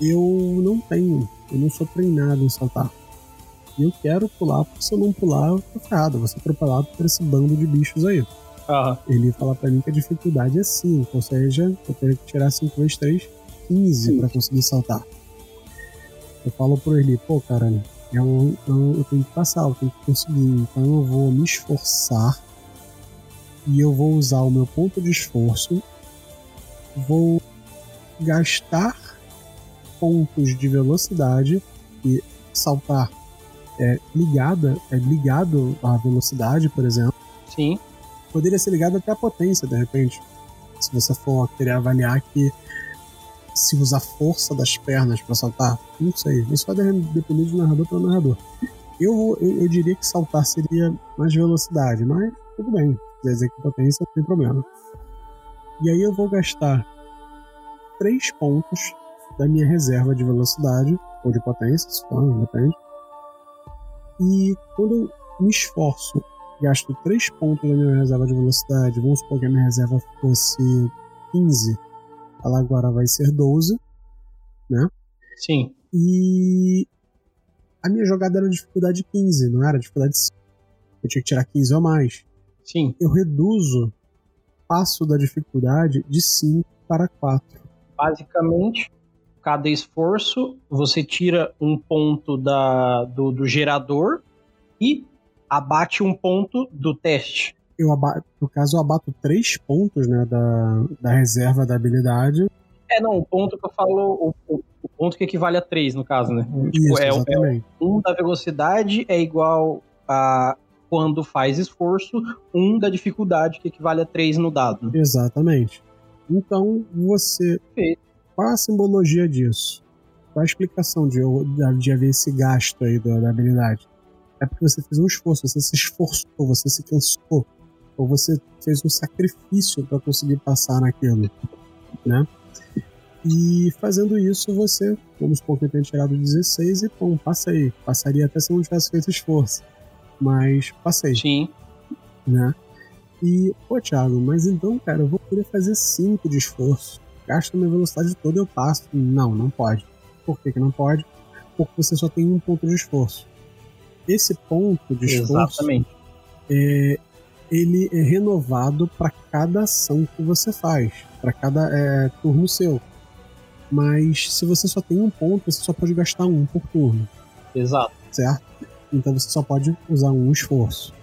Eu não tenho, eu não sou treinado em saltar. E eu quero pular, porque se eu não pular, eu tô ferrado. vou ser atropelado por esse bando de bichos aí. Uhum. Ele fala pra mim que a dificuldade é 5, ou seja, eu teria que tirar 5 vezes 3, 15 para conseguir saltar. Eu falo pro ele, pô, cara, eu, eu, eu tenho que passar, eu tenho que conseguir, então eu vou me esforçar e eu vou usar o meu ponto de esforço, vou gastar pontos de velocidade e saltar é, ligada, é ligado à velocidade, por exemplo. Sim. Poderia ser ligado até à potência, de repente. Se você for querer avaliar que se usar força das pernas para saltar, não sei. Isso vai depender de narrador para narrador. Eu, eu, eu diria que saltar seria mais velocidade, mas tudo bem quiser potência, não tem problema. E aí eu vou gastar 3 pontos da minha reserva de velocidade, ou de potência, se for, depende. E quando eu me esforço, gasto 3 pontos da minha reserva de velocidade, vamos supor que a minha reserva fosse 15, ela agora vai ser 12, né? Sim. E a minha jogada era dificuldade 15, não era dificuldade 5. Eu tinha que tirar 15 ou mais. Sim. Eu reduzo passo da dificuldade de 5 para 4. Basicamente, cada esforço você tira um ponto da, do, do gerador e abate um ponto do teste. Eu abato, no caso, eu abato três pontos né, da, da reserva da habilidade. É, não, o ponto que eu falo, o, o, ponto que equivale a três, no caso, né? Isso, tipo, é, exatamente. É, um da velocidade é igual a quando faz esforço, um da dificuldade, que equivale a três no dado. Exatamente. Então, você. Qual a simbologia disso? Qual a explicação de, de haver esse gasto aí da, da habilidade? É porque você fez um esforço, você se esforçou, você se cansou, ou você fez um sacrifício para conseguir passar naquilo, né? E fazendo isso, você, vamos supor que eu tenha tirado 16 e, pô, passei. Passaria até se não tivesse feito esforço mas passei. Sim. né? E, pô, Thiago, mas então, cara, eu vou poder fazer 5 de esforço. Gasta minha velocidade toda e eu passo. Não, não pode. Por que, que não pode? Porque você só tem um ponto de esforço. Esse ponto de esforço Exatamente. é, ele é renovado para cada ação que você faz, para cada é, turno seu. Mas se você só tem um ponto, você só pode gastar um por turno, Exato. certo? Então você só pode usar um esforço.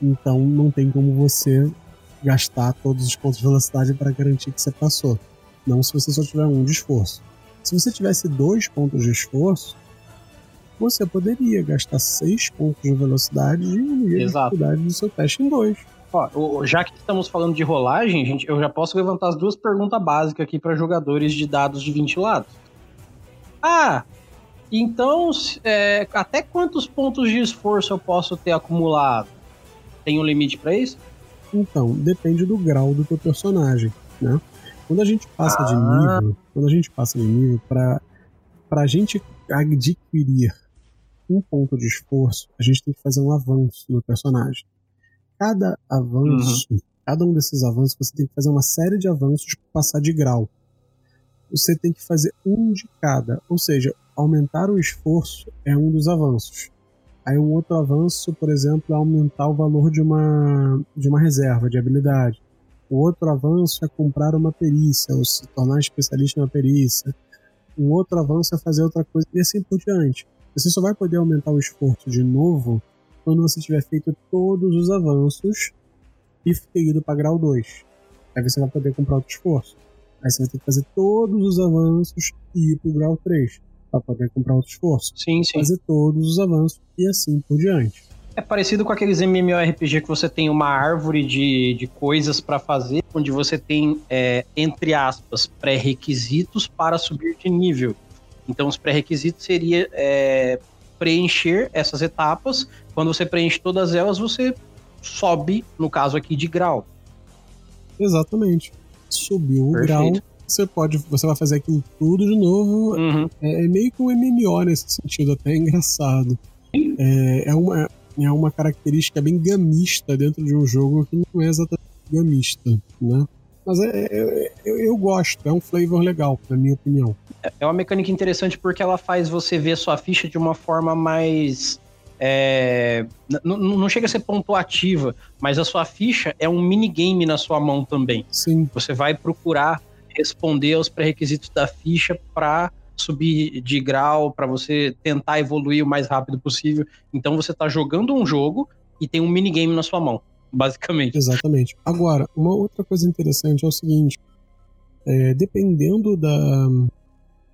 Então não tem como você gastar todos os pontos de velocidade para garantir que você passou. Não se você só tiver um de esforço. Se você tivesse dois pontos de esforço, você poderia gastar seis pontos de velocidade e diminuir a Exato. dificuldade do seu teste em dois. Ó, já que estamos falando de rolagem, gente, eu já posso levantar as duas perguntas básicas aqui para jogadores de dados de 20 lados. Ah, então é, até quantos pontos de esforço eu posso ter acumulado? Tem um limite para isso? Então, depende do grau do teu personagem, né? Quando a gente passa de Ah. nível, quando a gente passa de nível para para a gente adquirir um ponto de esforço, a gente tem que fazer um avanço no personagem. Cada avanço, cada um desses avanços, você tem que fazer uma série de avanços para passar de grau. Você tem que fazer um de cada, ou seja, aumentar o esforço é um dos avanços. Aí um outro avanço, por exemplo, é aumentar o valor de uma, de uma reserva de habilidade. O outro avanço é comprar uma perícia, ou se tornar especialista em uma perícia. Um outro avanço é fazer outra coisa, e assim por diante. Você só vai poder aumentar o esforço de novo quando você tiver feito todos os avanços e ido para grau 2. Aí você vai poder comprar outro esforço. Aí você vai ter que fazer todos os avanços e ir pro grau 3 para poder comprar outro esforço Sim, sim. fazer todos os avanços e assim por diante. É parecido com aqueles MMORPG que você tem uma árvore de, de coisas para fazer, onde você tem, é, entre aspas, pré-requisitos para subir de nível. Então, os pré-requisitos seria é, preencher essas etapas. Quando você preenche todas elas, você sobe, no caso aqui, de grau. Exatamente. Subiu o grau, Perfeito. Você pode, você vai fazer aquilo tudo de novo. Uhum. É, é meio que um MMO nesse sentido, até é engraçado. É, é uma é uma característica bem gamista dentro de um jogo que não é exatamente gamista, né? Mas é, é- eu, eu gosto, é um flavor legal, na minha opinião. É uma mecânica interessante porque ela faz você ver sua ficha de uma forma mais. é, não chega a ser pontuativa, mas a sua ficha é um minigame na sua mão também. Sim, Você vai procurar responder aos pré-requisitos da ficha para subir de grau, para você tentar evoluir o mais rápido possível. Então você tá jogando um jogo e tem um minigame na sua mão, basicamente. Exatamente. Agora, uma outra coisa interessante é o seguinte: é, dependendo da,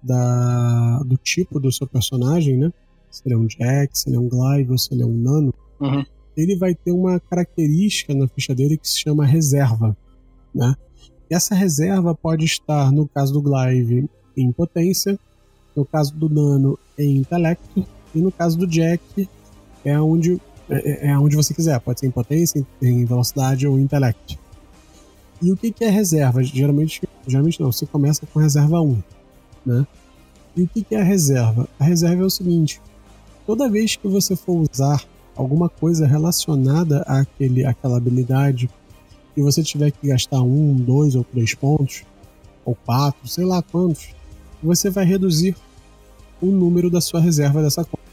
da- do tipo do seu personagem, né? Se ele é um Jack, se ele é um Glaive ou se ele é um Nano, Uhum. ele vai ter uma característica na ficha dele que se chama reserva, né? Essa reserva pode estar, no caso do Glaive, em potência, no caso do Nano, em intelecto, e no caso do Jack, é onde é, é onde você quiser, pode ser em potência, em, em velocidade ou em intelecto. E o que, que é reserva? Geralmente, geralmente não, você começa com reserva 1, né? E o que, que é a reserva? A reserva é o seguinte: toda vez que você for usar alguma coisa relacionada àquele, àquela habilidade e você tiver que gastar um, dois ou três pontos, ou quatro, sei lá quantos, você vai reduzir o número da sua reserva dessa conta.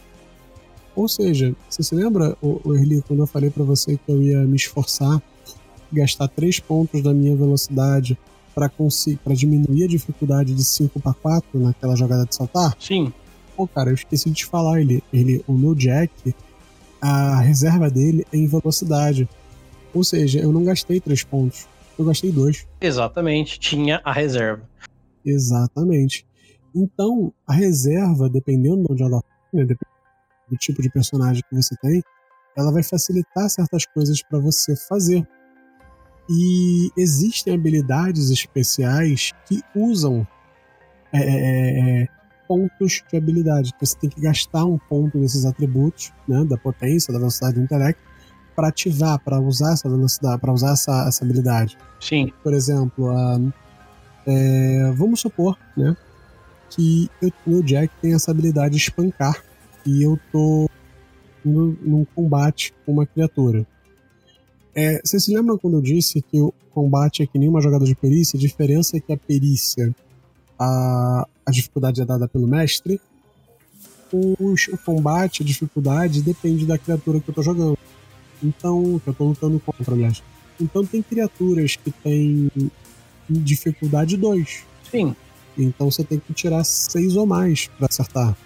Ou seja, você se lembra, Erli, quando eu falei para você que eu ia me esforçar, gastar três pontos da minha velocidade para diminuir a dificuldade de 5 para 4 naquela jogada de saltar? Sim, Pô, cara, eu esqueci de te falar, ele, ele, o meu Jack, a reserva dele é em velocidade. Ou seja, eu não gastei três pontos, eu gastei dois. exatamente. Tinha a reserva. Exatamente. Então, a reserva, dependendo de onde ela né, dependendo do tipo de personagem que você tem, ela vai facilitar certas coisas para você fazer. E existem habilidades especiais que usam é, é, é, pontos de habilidade. Você tem que gastar um ponto desses atributos, né, da potência, da velocidade do intelecto, para ativar, para usar essa velocidade, para usar essa, essa habilidade. Sim, Por exemplo, a, é, vamos supor, né, que eu, meu Jack tem essa habilidade de espancar e eu tô indo num combate com uma criatura. É, vocês se lembram quando eu disse que o combate é que nem uma jogada de perícia? A diferença é que a perícia, a, a dificuldade é dada pelo mestre. O, o combate, a dificuldade, depende da criatura que eu tô jogando. Então, que eu tô lutando contra, aliás. Então tem criaturas que têm dificuldade 2. Sim. Então você tem que tirar 6 ou mais para acertar.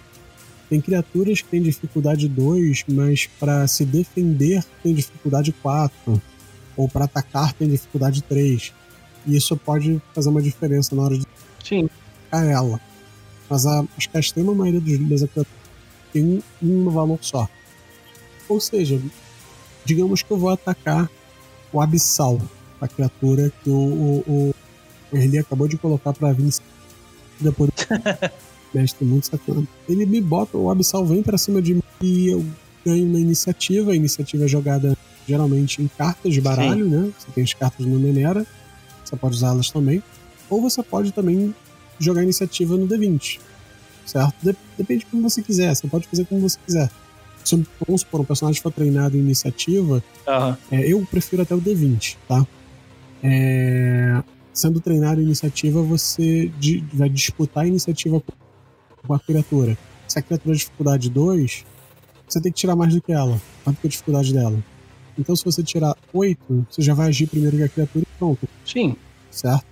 Tem criaturas que têm dificuldade 2, mas para se defender tem dificuldade 4. Ou para atacar tem dificuldade 3. E isso pode fazer uma diferença na hora de Sim. a ela. Mas a, acho que a extrema maioria dos líderes tem um, um valor só. Ou seja, digamos que eu vou atacar o Abissal, a criatura que o, o, o Erli acabou de colocar para vir depois mestre muito sacana. Ele me bota, o Abissal vem para cima de mim e eu ganho uma iniciativa. A iniciativa é jogada geralmente em cartas de baralho, Sim. né? Você tem as cartas no Menera, você pode usá-las também. Ou você pode também jogar iniciativa no D20, certo? Depende de como você quiser, você pode fazer como você quiser. Se, vamos supor, um personagem for treinado em iniciativa, uhum. é, eu prefiro até o D20, tá? É, sendo treinado em iniciativa, você di, vai disputar a iniciativa com com a criatura. Se a criatura é dificuldade 2, você tem que tirar mais do que ela, mais do que a dificuldade dela. Então, se você tirar 8, você já vai agir primeiro que a criatura e pronto. Sim. Certo?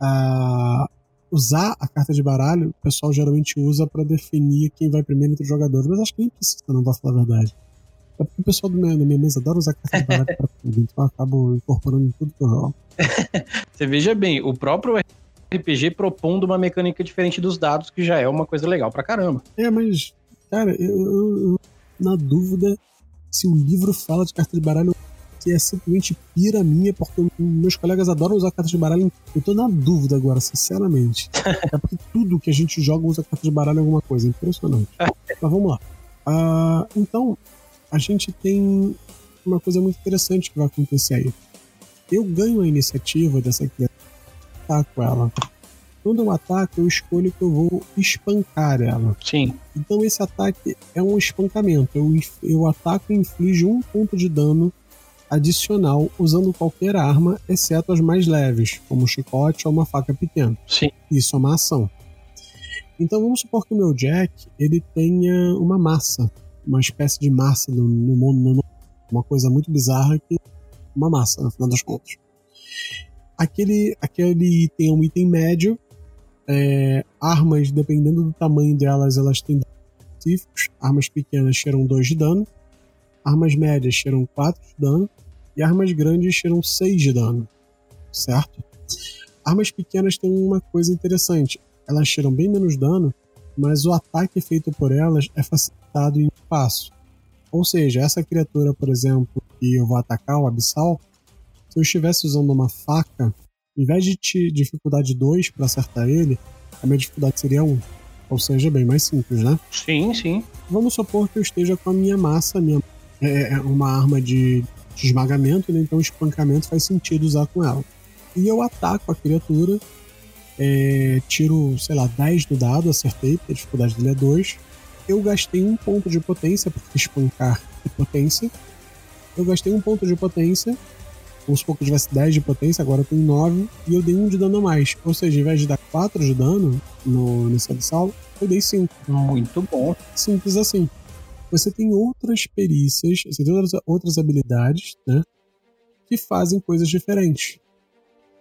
Ah, usar a carta de baralho, o pessoal geralmente usa para definir quem vai primeiro entre os jogadores, mas acho que nem precisa, não vou falar a verdade. É porque o pessoal da minha, minha mesa adora usar carta de baralho pra tudo, então eu acabo incorporando tudo que eu jogo. você veja bem, o próprio RPG propondo uma mecânica diferente dos dados, que já é uma coisa legal pra caramba. É, mas, cara, eu, eu, eu na dúvida se o livro fala de carta de baralho que é simplesmente pira minha, porque meus colegas adoram usar cartas de baralho. Eu tô na dúvida agora, sinceramente. é porque tudo que a gente joga usa carta de baralho em alguma coisa. Impressionante. Mas vamos lá. Uh, então, a gente tem uma coisa muito interessante que vai acontecer aí. Eu ganho a iniciativa dessa criatura ataco ela. Quando eu ataco, eu escolho que eu vou espancar ela. Sim. Então esse ataque é um espancamento. Eu, eu ataco e inflijo um ponto de dano adicional usando qualquer arma, exceto as mais leves, como um chicote ou uma faca pequena. Sim. Isso é uma ação. Então vamos supor que o meu Jack ele tenha uma massa, uma espécie de massa no, no mundo, uma coisa muito bizarra que uma massa, no final das contas. Aquele, aquele item é um item médio. É, armas, dependendo do tamanho delas, elas têm específicos. Armas pequenas cheiram 2 de dano. Armas médias cheiram 4 de dano. E armas grandes cheiram 6 de dano. Certo? Armas pequenas têm uma coisa interessante. Elas cheiram bem menos dano, mas o ataque feito por elas é facilitado em espaço. Ou seja, essa criatura, por exemplo, que eu vou atacar, o Abissal, se eu estivesse usando uma faca, em vez de te dificuldade 2 para acertar ele, a minha dificuldade seria 1. Um. Ou seja, bem mais simples, né? Sim, sim. Vamos supor que eu esteja com a minha massa, minha, é, é uma arma de, de esmagamento, né? então espancamento faz sentido usar com ela. E eu ataco a criatura, é, tiro, sei lá, 10 do dado, acertei, porque a dificuldade dele é 2. Eu gastei um ponto de potência, porque espancar é potência. Eu gastei um ponto de potência Vamos supor que eu tivesse 10 de potência, agora eu tenho 9 e eu dei 1 de dano a mais. Ou seja, ao invés de dar 4 de dano no, nesse abissal, eu dei 5. Muito bom. Simples assim. Você tem outras perícias, você tem outras, outras habilidades, né? Que fazem coisas diferentes.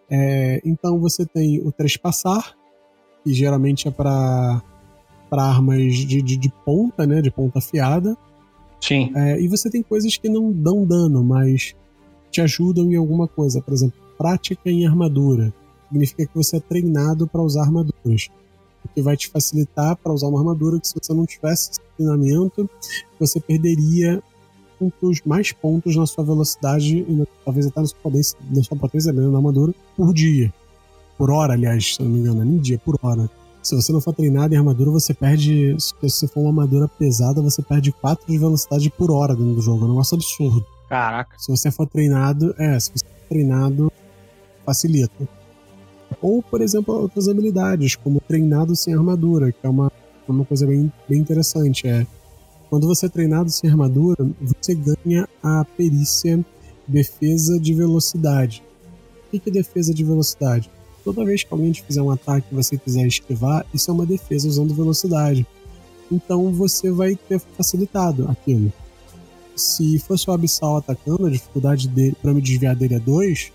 É, então você tem o trespassar, que geralmente é para armas de, de, de, ponta, né? De ponta afiada. Sim. É, e você tem coisas que não dão dano, mas te ajudam em alguma coisa. Por exemplo, prática em armadura. Significa que você é treinado para usar armaduras. O que vai te facilitar para usar uma armadura que se você não tivesse treinamento, você perderia pontos, mais pontos na sua velocidade e talvez até na sua potência, na sua potência mesmo, na armadura, por dia. Por hora, aliás, se não me engano, nem dia, por hora. Se você não for treinado em armadura, você perde. Se você for uma armadura pesada, você perde 4 de velocidade por hora dentro do jogo. É um negócio absurdo. Caraca. Se você for treinado, é, se você for treinado, facilita. Ou, por exemplo, outras habilidades, como treinado sem armadura, que é uma, uma coisa bem, bem interessante. É, quando você é treinado sem armadura, você ganha a perícia defesa de velocidade. O que é defesa de velocidade? Toda vez que alguém te fizer um ataque e você quiser esquivar, isso é uma defesa usando velocidade. Então você vai ter facilitado aquilo. Se fosse o Abissal atacando, a dificuldade dele para me desviar dele é 2.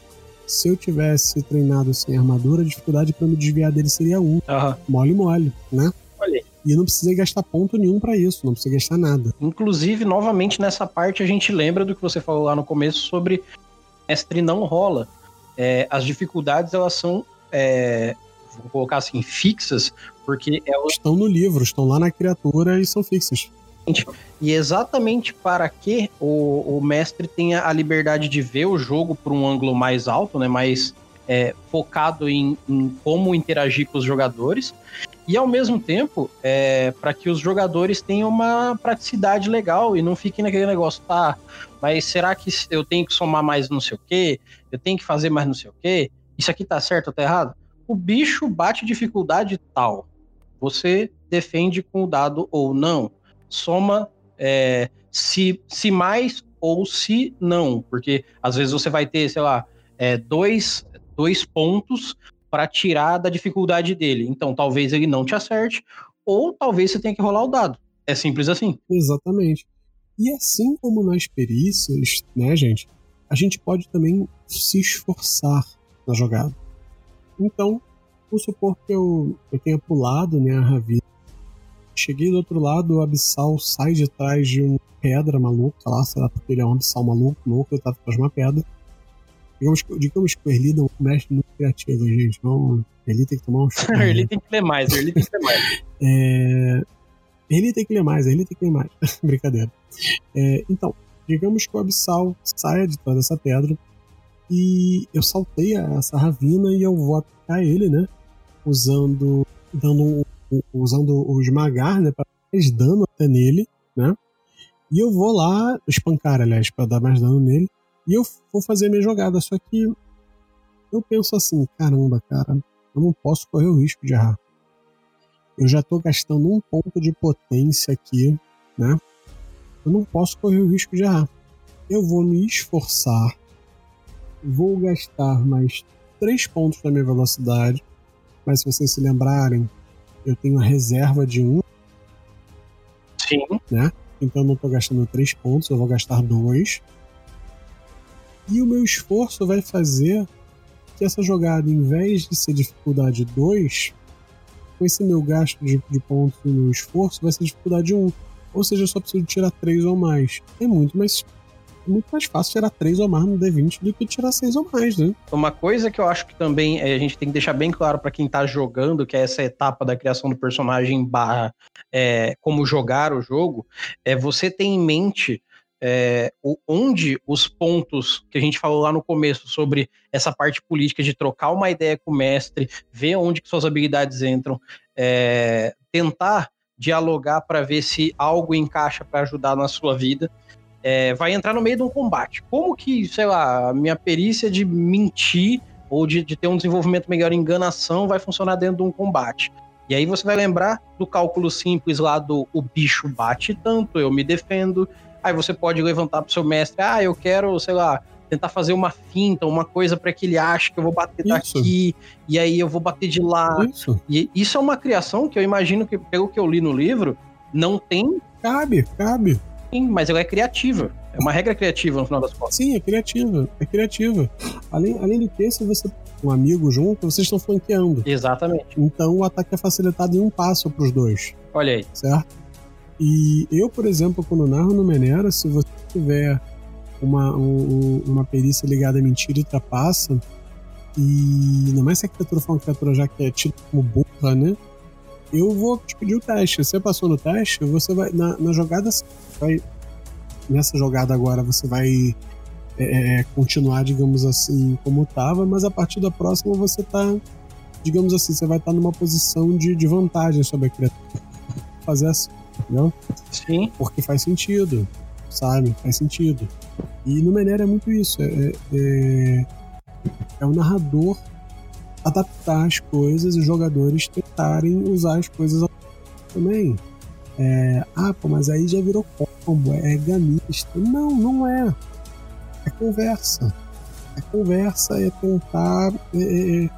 Se eu tivesse treinado sem armadura, a dificuldade para me desviar dele seria 1. Um. Uhum. Mole, mole, né? Olha. E eu não precisei gastar ponto nenhum para isso, não precisei gastar nada. Inclusive, novamente nessa parte, a gente lembra do que você falou lá no começo sobre mestre não rola. É, as dificuldades, elas são, é, vou colocar assim, fixas, porque elas... Estão no livro, estão lá na criatura e são fixas. E exatamente para que o, o mestre tenha a liberdade de ver o jogo por um ângulo mais alto, né, mais é, focado em, em, como interagir com os jogadores, e ao mesmo tempo é, para que os jogadores tenham uma praticidade legal e não fiquem naquele negócio, tá? Mas será que eu tenho que somar mais não sei o quê? Eu tenho que fazer mais não sei o quê? Isso aqui tá certo ou tá errado? O bicho bate dificuldade tal. Você defende com o dado ou não. Soma é, se, se mais ou se não. Porque às vezes você vai ter, sei lá, é, dois, dois pontos para tirar da dificuldade dele. Então, talvez ele não te acerte, ou talvez você tenha que rolar o dado. É simples assim. Exatamente. E assim como nas perícias, né, gente, a gente pode também se esforçar na jogada. Então, vamos supor que eu, eu tenha pulado né, a ravina. Cheguei do outro lado, o abissal sai de trás de uma pedra maluca lá, será porque ele é um abissal maluco, louco, ele tá atrás de uma pedra. Digamos, digamos que o Erli não mexe muito criativo, gente. Então, ele tem que tomar um chute. ele tem que ler mais, ele tem que ler mais. é... Ele tem que ler mais, ele tem que ler mais. Brincadeira. É, então, digamos que o Abissal saia de trás dessa pedra e eu saltei essa ravina e eu vou atacar ele, né? Usando. dando um, usando o esmagar, né? Pra mais dano até nele, né? E eu vou lá espancar, aliás, para dar mais dano nele. E eu vou fazer minha jogada, só que eu penso assim, caramba, cara, eu não posso correr o risco de errar. Eu já estou gastando um ponto de potência aqui, né? Eu não posso correr o risco de errar. Eu vou me esforçar, vou gastar mais três pontos da minha velocidade, mas se vocês se lembrarem, eu tenho a reserva de um. Sim. Né? Então eu não estou gastando três pontos, eu vou gastar dois. E o meu esforço vai fazer que essa jogada, em vez de ser dificuldade 2, com esse meu gasto de, de pontos e meu esforço, vai ser dificuldade 1. Um. Ou seja, eu só preciso tirar 3 ou mais. É muito mais muito mais fácil tirar 3 ou mais no D20 do que tirar 6 ou mais, né? Uma coisa que eu acho que também é, a gente tem que deixar bem claro para quem tá jogando, que é essa etapa da criação do personagem barra é, como jogar o jogo, é você ter em mente é, onde os pontos que a gente falou lá no começo sobre essa parte política de trocar uma ideia com o mestre, ver onde que suas habilidades entram, é, tentar dialogar para ver se algo encaixa para ajudar na sua vida, é, vai entrar no meio de um combate. Como que, sei lá, a minha perícia de mentir ou de, de ter um desenvolvimento melhor em enganação vai funcionar dentro de um combate? E aí você vai lembrar do cálculo simples lá do o bicho bate tanto, eu me defendo, Aí você pode levantar pro seu mestre, ah, eu quero, sei lá, tentar fazer uma finta, uma coisa para que ele ache que eu vou bater isso. daqui, e aí eu vou bater de lá. Isso. E isso é uma criação que eu imagino que, pelo que eu li no livro, não tem. Cabe, cabe. Sim, mas ela é criativa. É uma regra criativa no final das contas. Sim, é criativa. É criativa. Além, além do que, se você um amigo junto, vocês estão flanqueando. Exatamente. Então o ataque é facilitado em um passo pros dois. Olha aí. Certo? E eu, por exemplo, quando narro no Menera, se você tiver uma, um, uma perícia ligada a mentira e trapaça, e ainda mais se a criatura for uma criatura já que é tida como burra, né? Eu vou te pedir o teste. Você passou no teste, você vai. Na, na jogada, vai. Nessa jogada agora, você vai é, é continuar, digamos assim, como estava, mas a partir da próxima você tá. Digamos assim, você vai estar tá numa posição de, de vantagem sobre a criatura. Fazer assim entendeu? Sim. Porque faz sentido, sabe? Faz sentido. E no Menera é muito isso. É, é, é o narrador adaptar as coisas e os jogadores tentarem usar as coisas também. É, ah, pô, mas aí já virou combo, é gamista. Não, não é. é conversa. É conversa, é tentar é, é, é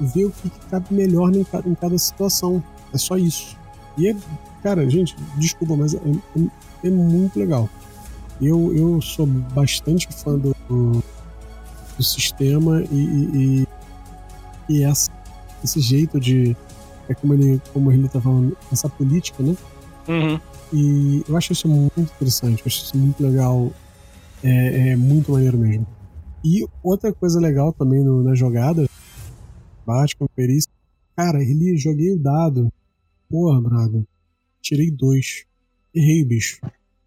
ver o que, cabe melhor em cada, em cada, situação. É só isso. E é, cara, gente, desculpa, mas é, é, é muito legal. Eu, eu sou bastante fã do, do sistema e, e, e essa, esse jeito de. É como ele, como ele tá falando, essa política, né? Uhum. E eu acho isso muito interessante, eu acho isso muito legal. É, é muito maneiro mesmo. E outra coisa legal também no, na jogada, bate com perícia. Cara, ele joguei o dado. Porra, brother. Tirei dois. Errei, bicho.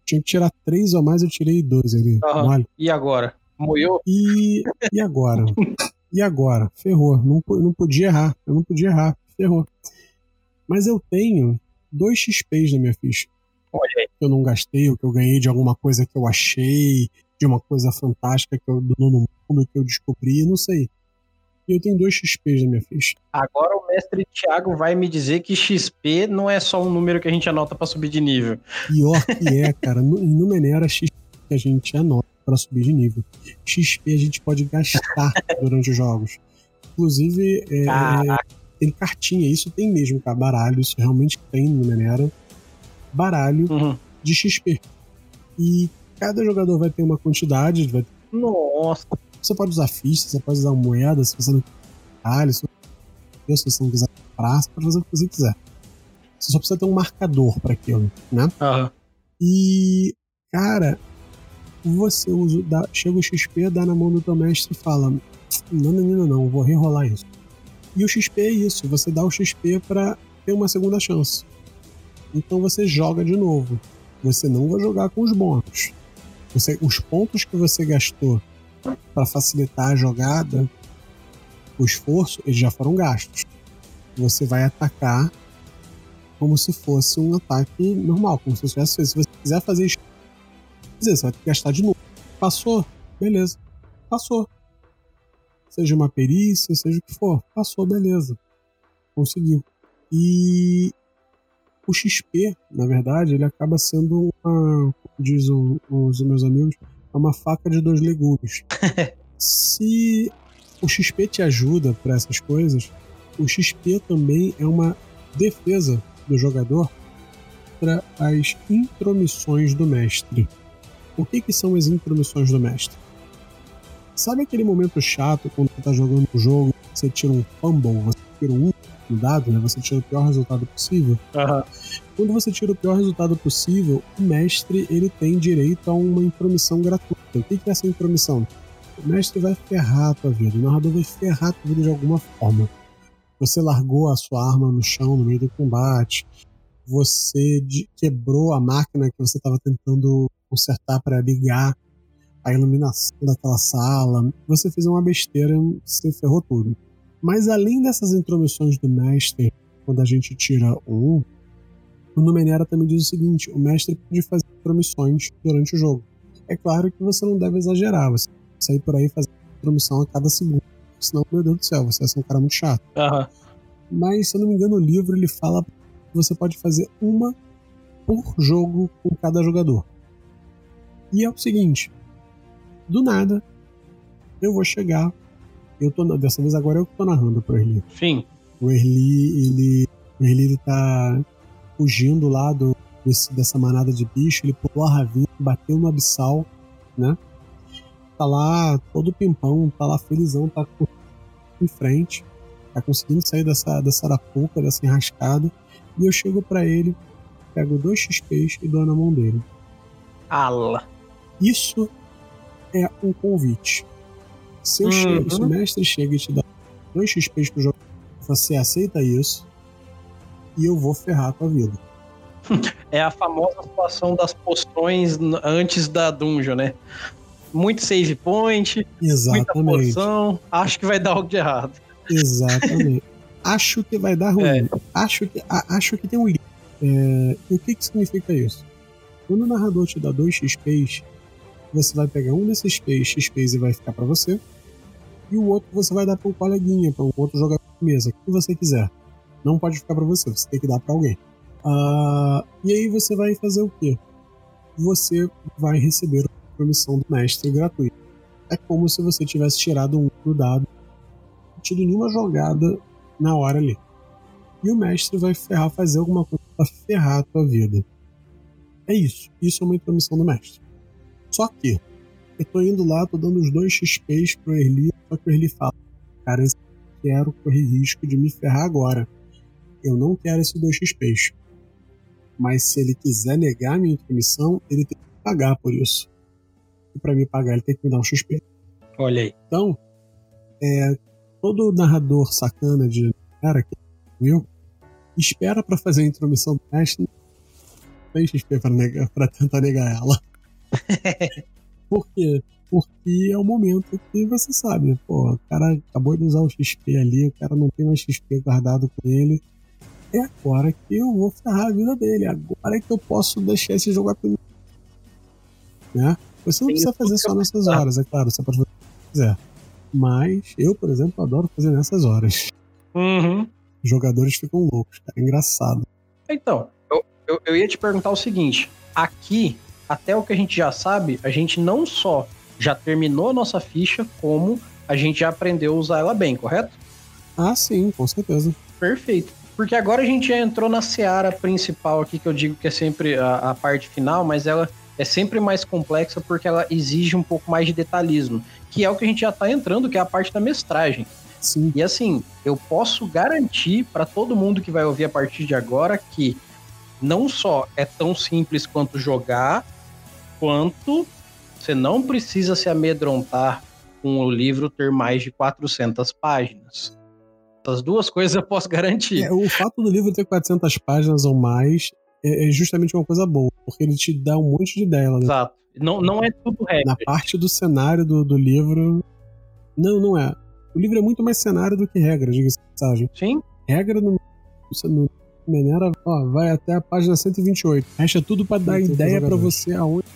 Tinha que tirar três ou mais, eu tirei dois ali. Uhum. E agora? Moiou? E, e agora? e agora? Ferrou. Não, não podia errar. Eu não podia errar. Ferrou. Mas eu tenho dois XPs na minha ficha. Olha Que eu não gastei, ou que eu ganhei de alguma coisa que eu achei, de uma coisa fantástica que eu do no mundo que eu descobri, não sei. E eu tenho dois XPs na minha ficha. Agora o mestre Thiago vai me dizer que XP não é só um número que a gente anota para subir de nível. Pior que é, cara. No, em Numenera, XP que a gente anota para subir de nível. XP a gente pode gastar durante os jogos. Inclusive, é, tem cartinha, isso tem mesmo, cara. Baralho, isso realmente tem no Numenera. Baralho uhum. de XP. E cada jogador vai ter uma quantidade. Vai... Nossa! Você pode usar ficha, você pode usar moeda, se você não quiser. Se você não quiser comprar, você pode fazer o que você quiser. Você só precisa ter um marcador para aquilo, né? Uhum. E, cara, você usa, dá, chega o XP, dá na mão do teu mestre e fala: Não, não, não, vou rerolar isso. E o XP é isso, você dá o XP para ter uma segunda chance. Então você joga de novo. Você não vai jogar com os bônus. Você, os pontos que você gastou para facilitar a jogada, o esforço, eles já foram gastos. Você vai atacar como se fosse um ataque normal, como se fosse. Se você quiser fazer isso, você vai ter que gastar de novo. Passou? Beleza. Passou. Seja uma perícia, seja o que for. Passou, beleza. Conseguiu. E o XP, na verdade, ele acaba sendo uma, como diz os meus amigos, é uma faca de dois legumes. Se o XP te ajuda para essas coisas, o XP também é uma defesa do jogador para as intromissões do mestre. O que, que são as intromissões do mestre? Sabe aquele momento chato quando você tá jogando um jogo, você tira um fumble, você tira um no dado, né? Você tira o pior resultado possível. Uhum. Quando você tira o pior resultado possível, o mestre ele tem direito a uma intromissão gratuita. O que é essa intromissão? O mestre vai ferrar a tua vida, o narrador vai ferrar a tua vida de alguma forma. Você largou a sua arma no chão no meio do combate, você quebrou a máquina que você estava tentando consertar para ligar a iluminação daquela sala, você fez uma besteira, você ferrou tudo. Mas além dessas intromissões do mestre, quando a gente tira um, o Numenera também diz o seguinte: o mestre pode fazer intromissões durante o jogo. É claro que você não deve exagerar, você sair por aí fazendo intromissão a cada segundo, senão, meu Deus do céu, você vai ser um cara muito chato. Uhum. Mas, se eu não me engano, o livro ele fala que você pode fazer uma por jogo com cada jogador. E é o seguinte: do nada, eu vou chegar eu tô, dessa vez agora eu tô narrando pro Erli. Sim. O Erli, ele. O Erli ele tá fugindo lá do, desse, dessa manada de bicho, ele pulou a ravinha, bateu no abissal, né? Tá lá todo pimpão, tá lá felizão, tá em frente, tá conseguindo sair dessa, dessa arapuca, dessa enrascada. E eu chego para ele, pego dois XPs e dou na mão dele. Ala. Isso é um convite. Se, eu uhum. mestre chega e te dá dois XP pro jogo, você aceita isso e eu vou ferrar a tua vida. É a famosa situação das poções antes da dungeon, né? Muito save point, Exatamente. muita poção. Acho que vai dar algo de errado. Exatamente. acho que vai dar ruim. É. Acho, que, a, acho que tem um livro. É, o que, que significa isso? Quando o narrador te dá dois XPs, você vai pegar um desses XPs e vai ficar para você, e o outro você vai dar para um coleguinha, para um outro jogador de mesa, que você quiser. Não pode ficar para você, você tem que dar para alguém. Uh, e aí você vai fazer o quê? Você vai receber intromissão do mestre gratuita. É como se você tivesse tirado um do dado, tido nenhuma jogada na hora ali. E o mestre vai ferrar, fazer alguma coisa pra ferrar a tua vida. É isso. Isso é uma intromissão do mestre. Só que, eu tô indo lá, tô dando os dois XPs pro Erli, só que o Erli fala, cara, eu quero correr risco de me ferrar agora. Eu não quero esses dois XPs. Mas se ele quiser negar minha intromissão, ele tem que pagar por isso. E para me pagar, ele tem que me dar um XP. Olha aí. Então, é, todo narrador sacana de cara que eu espera para fazer a intromissão do mestre tem XP pra, negar, pra tentar negar ela. Por quê? Porque é o momento que você sabe, pô, o cara acabou de usar o XP ali, o cara não tem mais XP guardado com ele. É agora que eu vou ferrar a vida dele, agora é que eu posso deixar esse jogo aprimir. Né? Você não precisa fazer só nessas horas, é claro, você pode fazer o que quiser. Mas eu, por exemplo, adoro fazer nessas horas. Uhum. Jogadores ficam loucos, cara. É engraçado. Então, eu, eu, eu ia te perguntar o seguinte: aqui, até o que a gente já sabe, a gente não só já terminou a nossa ficha, como a gente já aprendeu a usar ela bem, correto? Ah, sim, com certeza. Perfeito. Porque agora a gente já entrou na seara principal aqui, que eu digo que é sempre a, a parte final, mas ela é sempre mais complexa porque ela exige um pouco mais de detalhismo, que é o que a gente já está entrando, que é a parte da mestragem. Sim. E assim, eu posso garantir para todo mundo que vai ouvir a partir de agora que não só é tão simples quanto jogar, quanto você não precisa se amedrontar com o livro ter mais de 400 páginas. Essas duas coisas eu posso garantir. É, o fato do livro ter 400 páginas ou mais é, é, justamente uma coisa boa, porque ele te dá um monte de ideia. Né? Exato. Não, não é tudo regra. Na parte do cenário do, do livro. Não, não é. O livro é muito mais cenário do que regra, diga-se de passagem. Sim. Regra no, no Menera, ó, vai até a página 128. Resta tudo para dar ideia para você aonde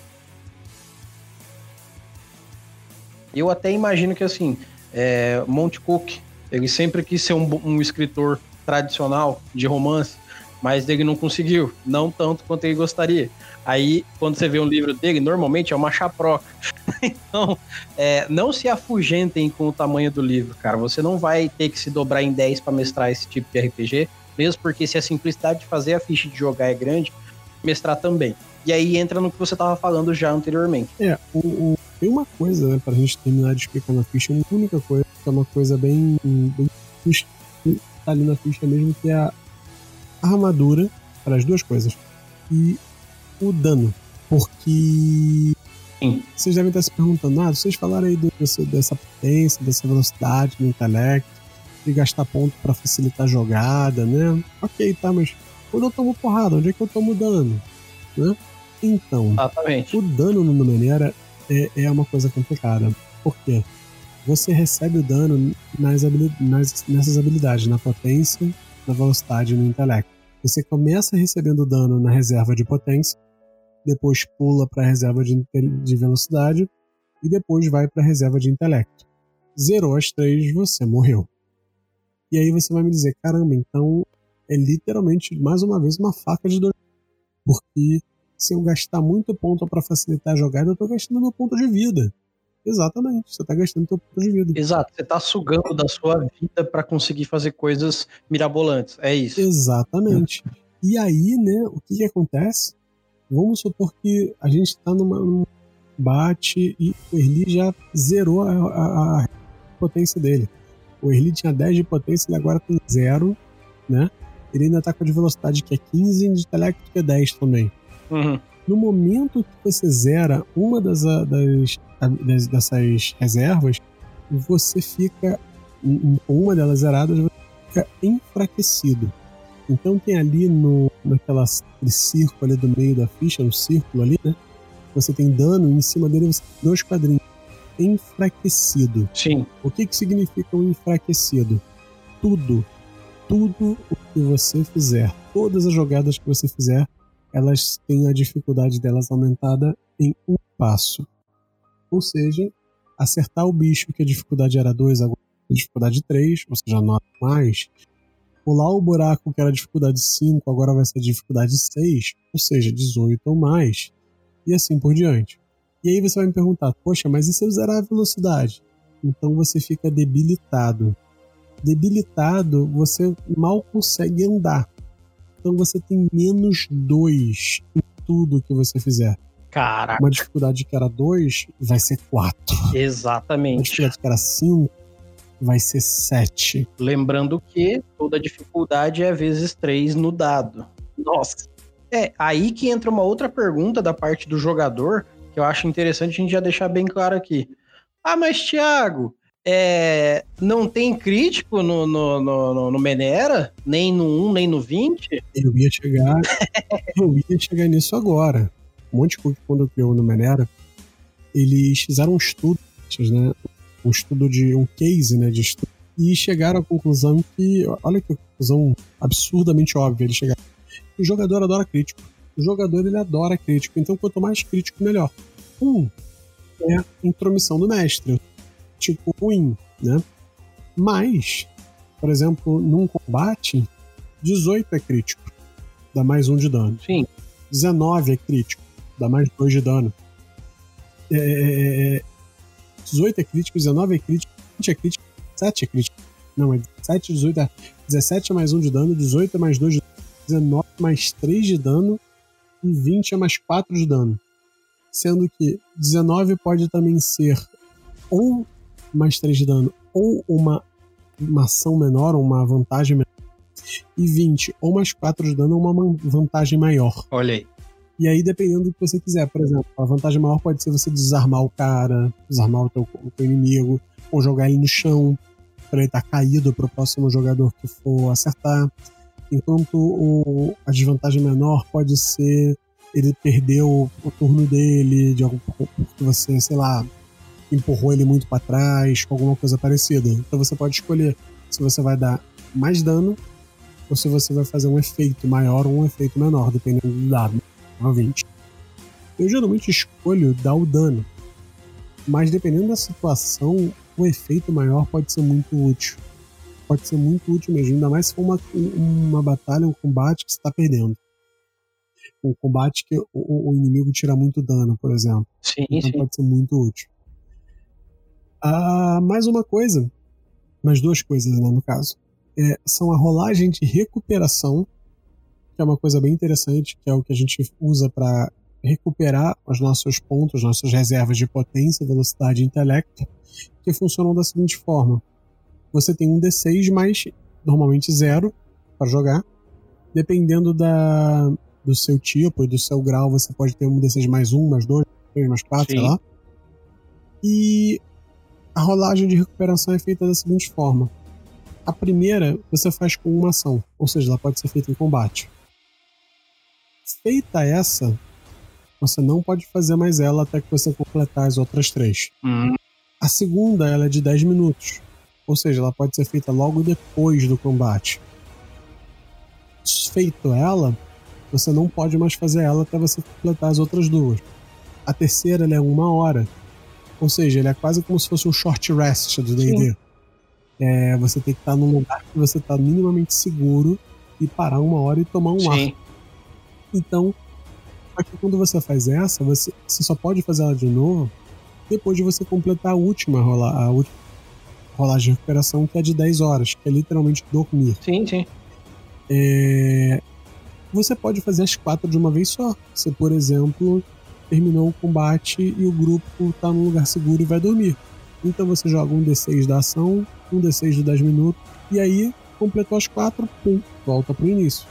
Eu até imagino que, assim, é, Monte Cook, ele sempre quis ser um, um escritor tradicional de romance, mas ele não conseguiu, não tanto quanto ele gostaria. Aí, quando você vê um livro dele, normalmente é uma chaproca. então, é, não se afugentem com o tamanho do livro, cara. Você não vai ter que se dobrar em 10 para mestrar esse tipo de RPG, mesmo porque se a simplicidade de fazer a ficha de jogar é grande, mestrar também. E aí entra no que você estava falando já anteriormente. É, o, o, tem uma coisa, né, pra gente terminar de explicar na ficha, uma única coisa, que é uma coisa bem, bem tá ali na ficha mesmo, que é a armadura, para as duas coisas, e o dano. Porque vocês devem estar se perguntando, ah, vocês falaram aí desse, dessa potência, dessa velocidade do intelecto, de gastar ponto para facilitar a jogada, né? Ok, tá, mas quando eu tomo porrada, onde é que eu tomo dano? Né? Então, Exatamente. o dano no Numenera é, é uma coisa complicada. Por quê? Você recebe o dano nas, nas, nessas habilidades, na potência, na velocidade e no intelecto. Você começa recebendo dano na reserva de potência, depois pula para a reserva de, de velocidade e depois vai para a reserva de intelecto. Zerou as três, você morreu. E aí você vai me dizer, caramba, então é literalmente mais uma vez uma faca de dois porque se eu gastar muito ponto para facilitar a jogada, eu tô gastando meu ponto de vida. Exatamente, você tá gastando seu ponto de vida. Exato, você tá sugando da sua vida para conseguir fazer coisas mirabolantes. É isso. Exatamente. E aí, né, o que que acontece? Vamos supor que a gente tá numa, num bate e o Erli já zerou a, a, a potência dele. O Erli tinha 10 de potência, ele agora tem 0, né? ele ainda tá com a de velocidade que é 15 e de intelecto que é 10 também. Uhum. No momento que você zera uma das, das, das dessas reservas, você fica com uma delas zeradas, você fica enfraquecido. Então tem ali no naquela círculo ali do meio da ficha, no círculo ali, né? Você tem dano e em cima dele você tem dois quadrinhos. Enfraquecido. Sim. O que, que significa um enfraquecido? Tudo tudo o que você fizer, todas as jogadas que você fizer, elas têm a dificuldade delas aumentada em um passo. Ou seja, acertar o bicho que a dificuldade era 2, agora a dificuldade 3, ou seja, 9 mais. Pular o buraco que era dificuldade 5, agora vai ser dificuldade 6, ou seja, 18 ou mais. E assim por diante. E aí você vai me perguntar, poxa, mas e se eu zerar a velocidade? Então você fica debilitado. Debilitado, você mal consegue andar. Então você tem menos 2 em tudo que você fizer. Caraca. Uma dificuldade que era 2 vai ser 4. Exatamente. Uma dificuldade que era 5 vai ser 7. Lembrando que toda dificuldade é vezes 3 no dado. Nossa. É, aí que entra uma outra pergunta da parte do jogador, que eu acho interessante a gente já deixar bem claro aqui. Ah, mas Thiago, é, não tem crítico no, no, no, no Menera? Nem no 1, nem no 20? Eu ia chegar. eu ia chegar nisso agora. Um monte de coisa quando criou no Menera, eles fizeram um estudo, né? Um estudo de um case, né? De estudo, e chegaram à conclusão que. Olha que conclusão absurdamente óbvia. Eles chegaram. O jogador adora crítico. O jogador ele adora crítico. Então, quanto mais crítico, melhor. Um é a intromissão do mestre tipo ruim, né? Mas, por exemplo, num combate, 18 é crítico, dá mais um de dano. Sim. 19 é crítico, dá mais dois de dano. É, 18 é, é crítico, 19 é crítico, 20 é crítico, 7 é crítico. Não, é 7, 18 é 17 é mais 1 de dano, 18 é mais 2 de dano, 19 é mais 3 de dano e 20 é mais 4 de dano. Sendo que 19 pode também ser ou mais 3 de dano ou uma, uma ação menor, uma vantagem menor. E 20 ou mais 4 de dano ou uma vantagem maior. Olha aí. E aí, dependendo do que você quiser, por exemplo, a vantagem maior pode ser você desarmar o cara, desarmar o teu, o teu inimigo, ou jogar ele no chão, para ele estar tá caído para o próximo jogador que for acertar. Enquanto o, a desvantagem menor pode ser ele perder o, o turno dele, de algum, porque você, sei lá, empurrou ele muito para trás, alguma coisa parecida. Então você pode escolher se você vai dar mais dano ou se você vai fazer um efeito maior ou um efeito menor, dependendo do dado, novamente. Eu geralmente escolho dar o dano, mas dependendo da situação, o efeito maior pode ser muito útil. Pode ser muito útil mesmo, ainda mais se for uma, uma batalha, um combate que você está perdendo. Um combate que o, o, inimigo tira muito dano, por exemplo. Sim, então sim. pode ser muito útil. Ah, mais uma coisa, mais duas coisas né, no caso, é, são a rolagem de recuperação, que é uma coisa bem interessante, que é o que a gente usa para recuperar os nossos pontos, nossas reservas de potência, velocidade e intelecto, que funcionam da seguinte forma: você tem um D6 mais normalmente zero para jogar, dependendo da, do seu tipo e do seu grau, você pode ter um D6 mais um, mais dois, mais quatro, Sim. sei lá. E a rolagem de recuperação é feita da seguinte forma: a primeira você faz com uma ação, ou seja, ela pode ser feita em combate. Feita essa, você não pode fazer mais ela até que você completar as outras três. Uhum. A segunda ela é de 10 minutos, ou seja, ela pode ser feita logo depois do combate. Feito ela, você não pode mais fazer ela até você completar as outras duas. A terceira é uma hora, ou seja, ele é quase como se fosse um short rest do D&D. É, você tem que estar num lugar que você está minimamente seguro e parar uma hora e tomar um Sim. ar. Então, aqui quando você faz essa, você, você só pode fazer ela de novo depois de você completar a última, rola, a última rolagem de recuperação, que é de 10 horas, que é literalmente dormir. Sim, sim. É, você pode fazer as quatro de uma vez só. Você, por exemplo, terminou o combate e o grupo tá num lugar seguro e vai dormir. Então você joga um D6 da ação, um D6 de 10 minutos, e aí completou as quatro, pum, volta pro início.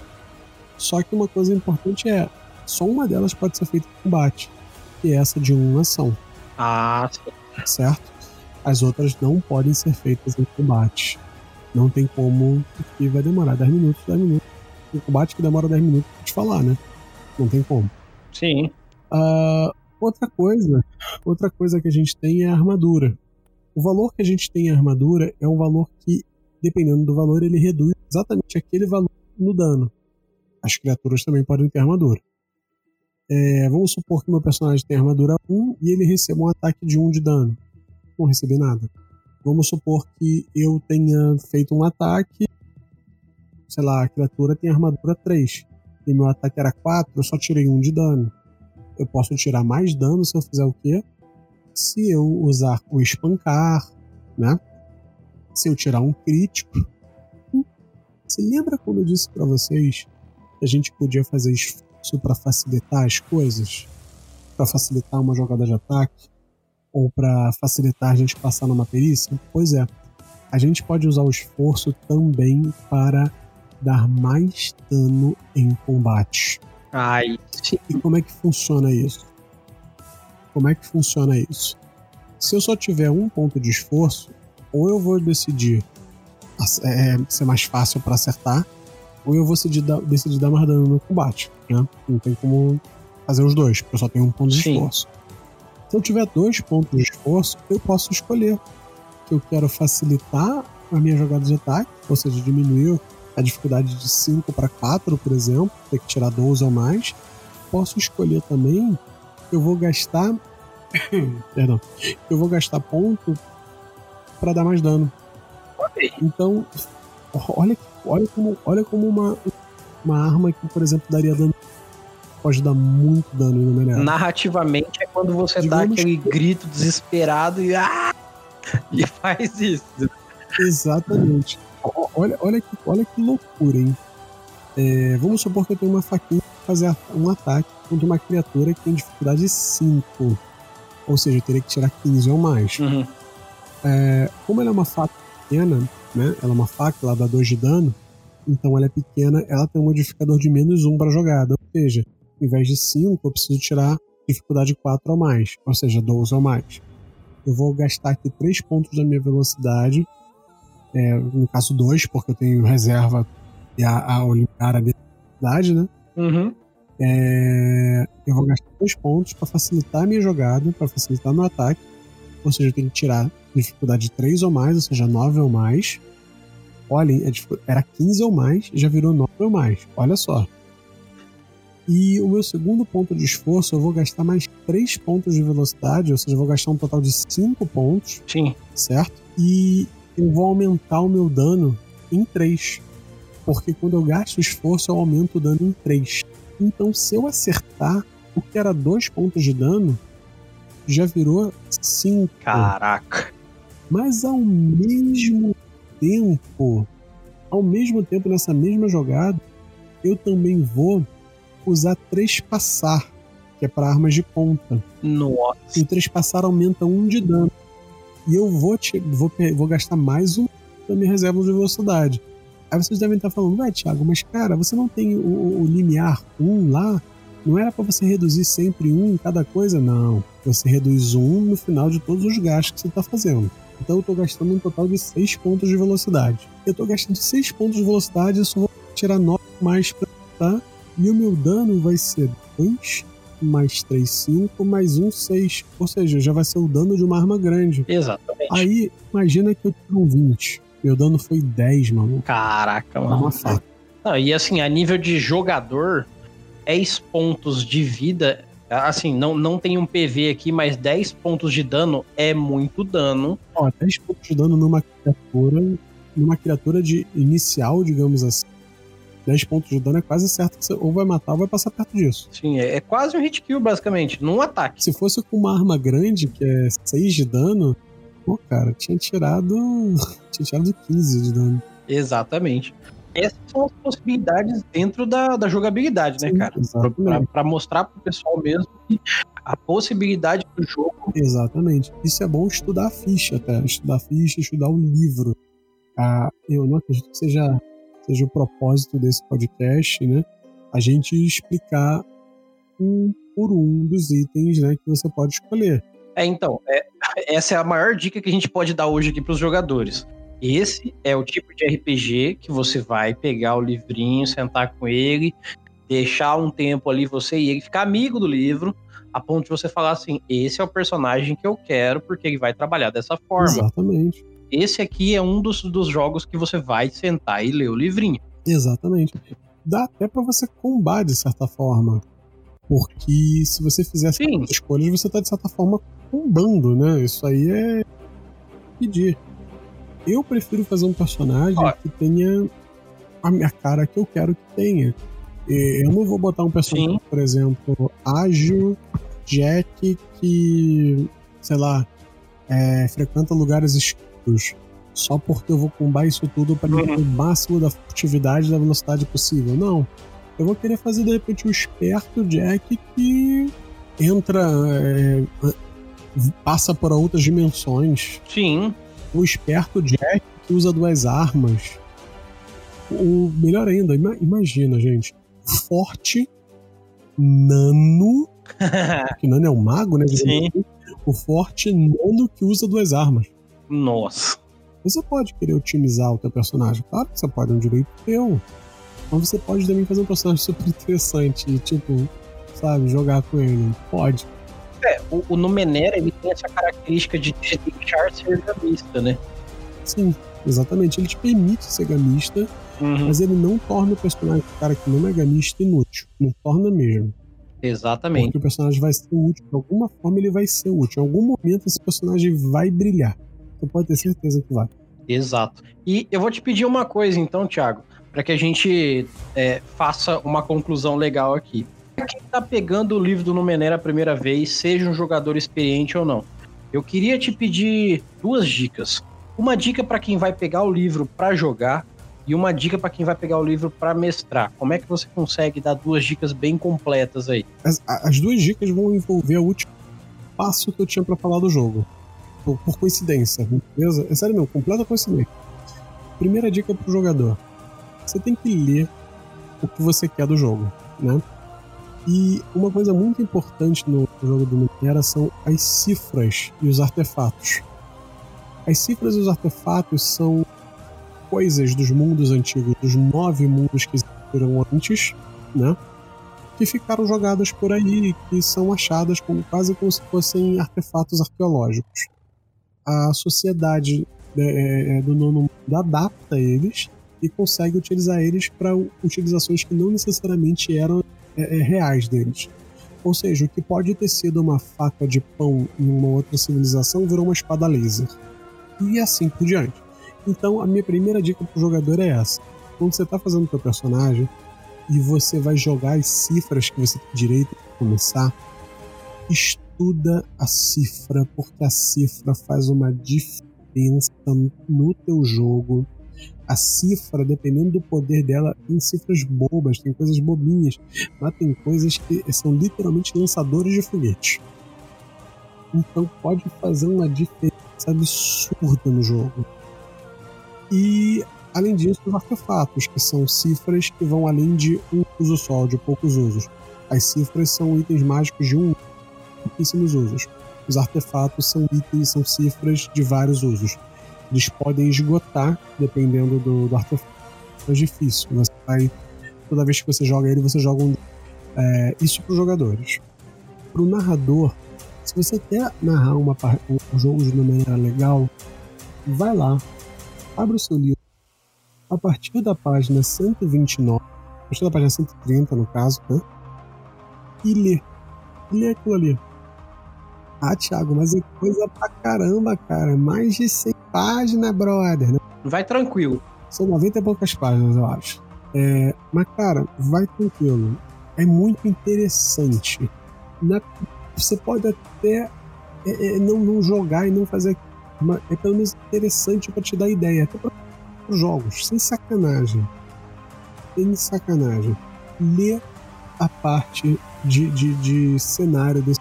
Só que uma coisa importante é, só uma delas pode ser feita em combate, que é essa de uma ação. Ah, certo? As outras não podem ser feitas em combate. Não tem como, porque vai demorar 10 minutos, 10 minutos. Um combate que demora 10 minutos pra te falar, né? Não tem como. Sim. Uh, outra coisa, outra coisa que a gente tem é a armadura. O valor que a gente tem em armadura é um valor que, dependendo do valor, ele reduz exatamente aquele valor no dano. As criaturas também podem ter armadura. É, vamos supor que meu personagem tem armadura 1 e ele receba um ataque de 1 de dano. Não receber nada. Vamos supor que eu tenha feito um ataque, sei lá, a criatura tem armadura 3 e meu ataque era 4, eu só tirei 1 de dano eu posso tirar mais dano se eu fizer o quê? Se eu usar o espancar, né? Se eu tirar um crítico. Você lembra quando eu disse para vocês que a gente podia fazer esforço para facilitar as coisas? Para facilitar uma jogada de ataque? Ou para facilitar a gente passar numa perícia? Pois é, a gente pode usar o esforço também para dar mais dano em combate. Ai, E como é que funciona isso? Como é que funciona isso? Se eu só tiver um ponto de esforço, ou eu vou decidir é, ser mais fácil para acertar, ou eu vou decidir, decidir dar mais dano no combate. Né? Não tem como fazer os dois, porque eu só tenho um ponto de Sim. esforço. Se eu tiver dois pontos de esforço, eu posso escolher que eu quero facilitar a minha jogada de ataque, ou seja, diminuir a dificuldade de 5 para 4, por exemplo, ter que tirar 12 ou mais. Posso escolher também que eu vou gastar. Perdão. Eu vou gastar ponto para dar mais dano. Então, olha, olha como, olha como uma, uma arma que, por exemplo, daria dano. Pode dar muito dano no Menera. Narrativamente é quando você Digamos dá aquele que... grito desesperado e. Ah! E faz isso. Exatamente. Olha, olha, que, olha que loucura, hein? É, vamos supor que eu tenho uma faquinha fazer um ataque contra uma criatura que tem dificuldade 5. Ou seja, eu teria que tirar 15 ou mais. Uhum. É, como ela é uma faca pequena, né? Ela é uma faca, ela dá 2 de dano. Então ela é pequena, ela tem um modificador de menos 1 para jogada. Ou seja, em vez de 5, eu preciso tirar dificuldade 4 ou mais. Ou seja, 12 ou mais. Eu vou gastar aqui 3 pontos da minha velocidade é, no caso 2, porque eu tenho reserva e a, a Olimpíada habilidade, né? Uhum. É, eu vou gastar dois pontos para facilitar a minha jogada, para facilitar meu ataque. Ou seja, eu tenho que tirar dificuldade 3 ou mais, ou seja, 9 ou mais. Olhem, é era 15 ou mais, já virou 9 ou mais. Olha só. E o meu segundo ponto de esforço, eu vou gastar mais 3 pontos de velocidade, ou seja, eu vou gastar um total de 5 pontos. Sim. Certo? E eu vou aumentar o meu dano em 3. Porque quando eu gasto esforço, eu aumento o dano em 3. Então, se eu acertar, o que era 2 pontos de dano já virou 5. Caraca! Mas ao mesmo tempo, ao mesmo tempo, nessa mesma jogada, eu também vou usar Trespassar, que é para armas de ponta. Nossa! E Trespassar aumenta 1 um de dano e eu vou, te, vou, vou gastar mais um da minha reserva de velocidade. Aí vocês devem estar falando, vai, Thiago, mas cara, você não tem o, o limiar 1 lá? Não era para você reduzir sempre um em cada coisa? Não. Você reduz um no final de todos os gastos que você está fazendo. Então eu estou gastando um total de 6 pontos de velocidade. Eu estou gastando 6 pontos de velocidade, eu só vou tirar 9 mais pra tá? E o meu dano vai ser 2 mais 3, 5, mais 1, 6. Ou seja, já vai ser o dano de uma arma grande. Exatamente. Aí, imagina que eu tiro um 20. Meu dano foi 10, mano. Caraca, mano. Uma faca. Não, e assim, a nível de jogador, 10 pontos de vida. Assim, não, não tem um PV aqui, mas 10 pontos de dano é muito dano. Ó, 10 pontos de dano numa criatura. Numa criatura de inicial, digamos assim 10 pontos de dano é quase certo que você ou vai matar ou vai passar perto disso. Sim, é, é quase um hit kill, basicamente, num ataque. Se fosse com uma arma grande, que é 6 de dano, pô, cara, tinha tirado. tinha tirado 15 de dano. Exatamente. Essas são as possibilidades dentro da, da jogabilidade, né, Sim, né, cara? Pra, pra, mostrar pro pessoal mesmo que a possibilidade do jogo. Exatamente. Isso é bom estudar a ficha, até. Estudar a ficha, estudar o livro. Ah, eu não acredito que seja seja o propósito desse podcast, né? A gente explicar um por um dos itens, né, que você pode escolher. É, então, é, essa é a maior dica que a gente pode dar hoje aqui para os jogadores. Esse é o tipo de RPG que você vai pegar o livrinho, sentar com ele, deixar um tempo ali você e ele ficar amigo do livro, a ponto de você falar assim: esse é o personagem que eu quero, porque ele vai trabalhar dessa forma. Exatamente esse aqui é um dos, dos jogos que você vai sentar e ler o livrinho. Exatamente. Dá até para você combar de certa forma. Porque se você fizer essas escolhas, você tá de certa forma combando, né? Isso aí é pedir. Eu prefiro fazer um personagem que tenha a minha cara que eu quero que tenha. Eu não vou botar um personagem, Sim. por exemplo, ágil, Jack, que, sei lá, é, frequenta lugares escuros. Só porque eu vou combar isso tudo para uhum. o máximo da furtividade e da velocidade possível. Não. Eu vou querer fazer, de repente, um esperto Jack que entra. É, passa por outras dimensões. Sim. O esperto Jack que usa duas armas. O melhor ainda, imagina, gente. Forte, nano. que nano é um mago, né? Sim. O forte nano que usa duas armas. Nossa. Você pode querer otimizar o teu personagem. Claro que você pode, é um direito teu. Mas você pode também fazer um personagem super interessante e, tipo, sabe, jogar com ele. Pode. É, o, o Numenera, ele tem essa característica de te deixar ser gamista, né? Sim, exatamente. Ele te permite ser gamista, uhum. mas ele não torna o personagem, o cara que não é gamista, inútil. Não torna mesmo. Exatamente. Porque o personagem vai ser útil. De alguma forma ele vai ser útil. Em algum momento esse personagem vai brilhar. Você pode ter certeza que vai. Exato. E eu vou te pedir uma coisa então, Thiago, para que a gente é, faça uma conclusão legal aqui. Quem está pegando o livro do Numenera a primeira vez, seja um jogador experiente ou não, eu queria te pedir duas dicas. Uma dica para quem vai pegar o livro para jogar e uma dica para quem vai pegar o livro para mestrar. Como é que você consegue dar duas dicas bem completas aí? As, as duas dicas vão envolver o último passo que eu tinha para falar do jogo. Por, por, coincidência, beleza? É sério mesmo, completa coincidência. Primeira dica pro jogador: você tem que ler o que você quer do jogo, né? E uma coisa muito importante no jogo do Numenera são as cifras e os artefatos. As cifras e os artefatos são coisas dos mundos antigos, dos nove mundos que existiram antes, né? Que ficaram jogadas por aí e que são achadas como, quase como se fossem artefatos arqueológicos. A sociedade né, é, é, do nono mundo adapta eles e consegue utilizar eles para utilizações que não necessariamente eram é, é, reais deles. Ou seja, o que pode ter sido uma faca de pão em uma outra civilização virou uma espada laser. E assim por diante. Então, a minha primeira dica pro jogador é essa. Quando você está fazendo o seu personagem e você vai jogar as cifras que você tem direito para começar, estuda a cifra, porque a cifra faz uma diferença no teu jogo. A cifra, dependendo do poder dela, tem cifras bobas, tem coisas bobinhas, mas tem coisas que são literalmente lançadores de foguete. Então pode fazer uma diferença absurda no jogo. E, além disso, os artefatos, que são cifras que vão além de um uso só, de poucos usos. As cifras são itens mágicos de um pouquíssimos usos. Os artefatos são itens, são cifras de vários usos. Eles podem esgotar, dependendo do, do artefato. É difícil. Você vai, toda vez que você joga ele, você joga um. É, isso para os jogadores. Para o narrador, se você quer narrar uma, um jogo de uma maneira legal, vai lá, Abra o seu livro a partir da página 129, a partir da página 130, no caso, né? E lê. Lê aquilo ali. Ah, Thiago, mas é coisa pra caramba, cara. Mais de 100 páginas, brother. Né? Vai tranquilo. São 90 e poucas páginas, eu acho. É, mas, cara, vai tranquilo. É muito interessante. Na, você pode até é, é, não, não jogar e não fazer é pelo menos interessante para te dar ideia, até para os jogos, sem sacanagem. Sem sacanagem. Lê a parte de, de, de cenário desse.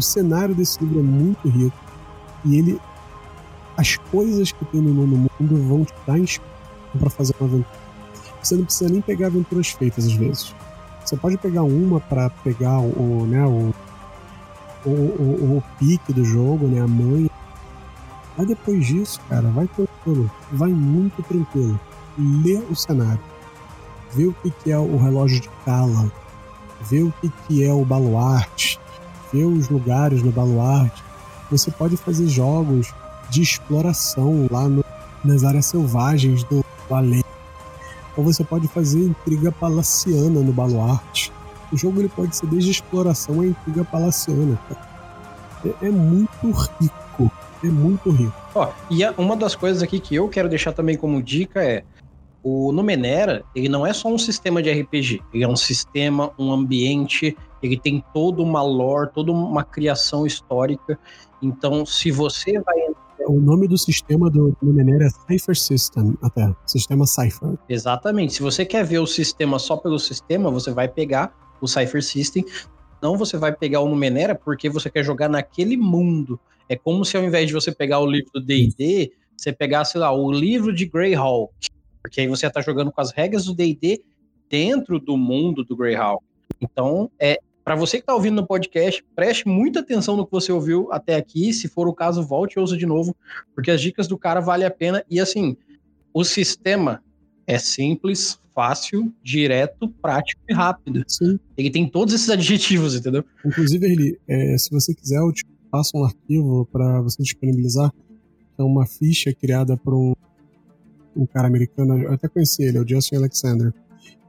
O cenário desse livro é muito rico e ele. As coisas que tem no nono mundo vão te dar inspiração para fazer uma aventura. Você não precisa nem pegar aventuras feitas às vezes. Você pode pegar uma para pegar o, né, o, o, o, o, pique do jogo, né, a manha, mas depois disso, cara, vai tranquilo, vai muito tranquilo. Lê o cenário, vê o que, que é o relógio de Kala, vê o que, que é o baluarte, os lugares no baluarte. Você pode fazer jogos de exploração lá no, nas áreas selvagens do, do além. Ou você pode fazer intriga palaciana no baluarte. O jogo ele pode ser desde exploração a intriga palaciana. É, é muito rico é muito rico. Ó, e uma das coisas aqui que eu quero deixar também como dica é o Numenera, ele não é só um sistema de RPG, ele é um sistema, um ambiente, ele tem toda uma lore, toda uma criação histórica. Então, se você vai o nome do sistema do Numenera é Cypher System, até. Sistema Cypher. Exatamente. Se você quer ver o sistema só pelo sistema, você vai pegar o Cypher System. Não você vai pegar o Numenera porque você quer jogar naquele mundo. É como se ao invés de você pegar o livro do D&D, você pegasse lá o livro de Greyhawk. Porque aí você está jogando com as regras do D&D dentro do mundo do Greyhawk. Então, é, para você que está ouvindo no podcast, preste muita atenção no que você ouviu até aqui. Se for o caso, volte e ouça de novo, porque as dicas do cara valem a pena. E assim, o sistema é simples, fácil, direto, prático e rápido. Sim. Ele tem todos esses adjetivos, entendeu? Inclusive, ele, é, se você quiser, eu te passo um arquivo para você disponibilizar. É uma ficha criada por um, um cara americano, eu até conheci ele, é o Justin Alexander.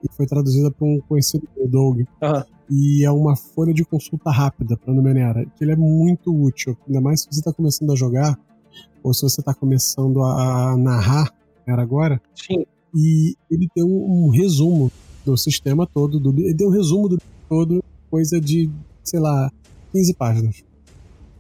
E foi traduzida por um conhecido Doug. Uhum e é uma folha de consulta rápida para Numenera, que ele é muito útil, ainda mais se você está começando a jogar ou se você está começando a narrar era agora. Sim. E ele tem um, um, resumo do sistema todo, do, ele tem um resumo do todo, coisa de, sei lá, 15 páginas.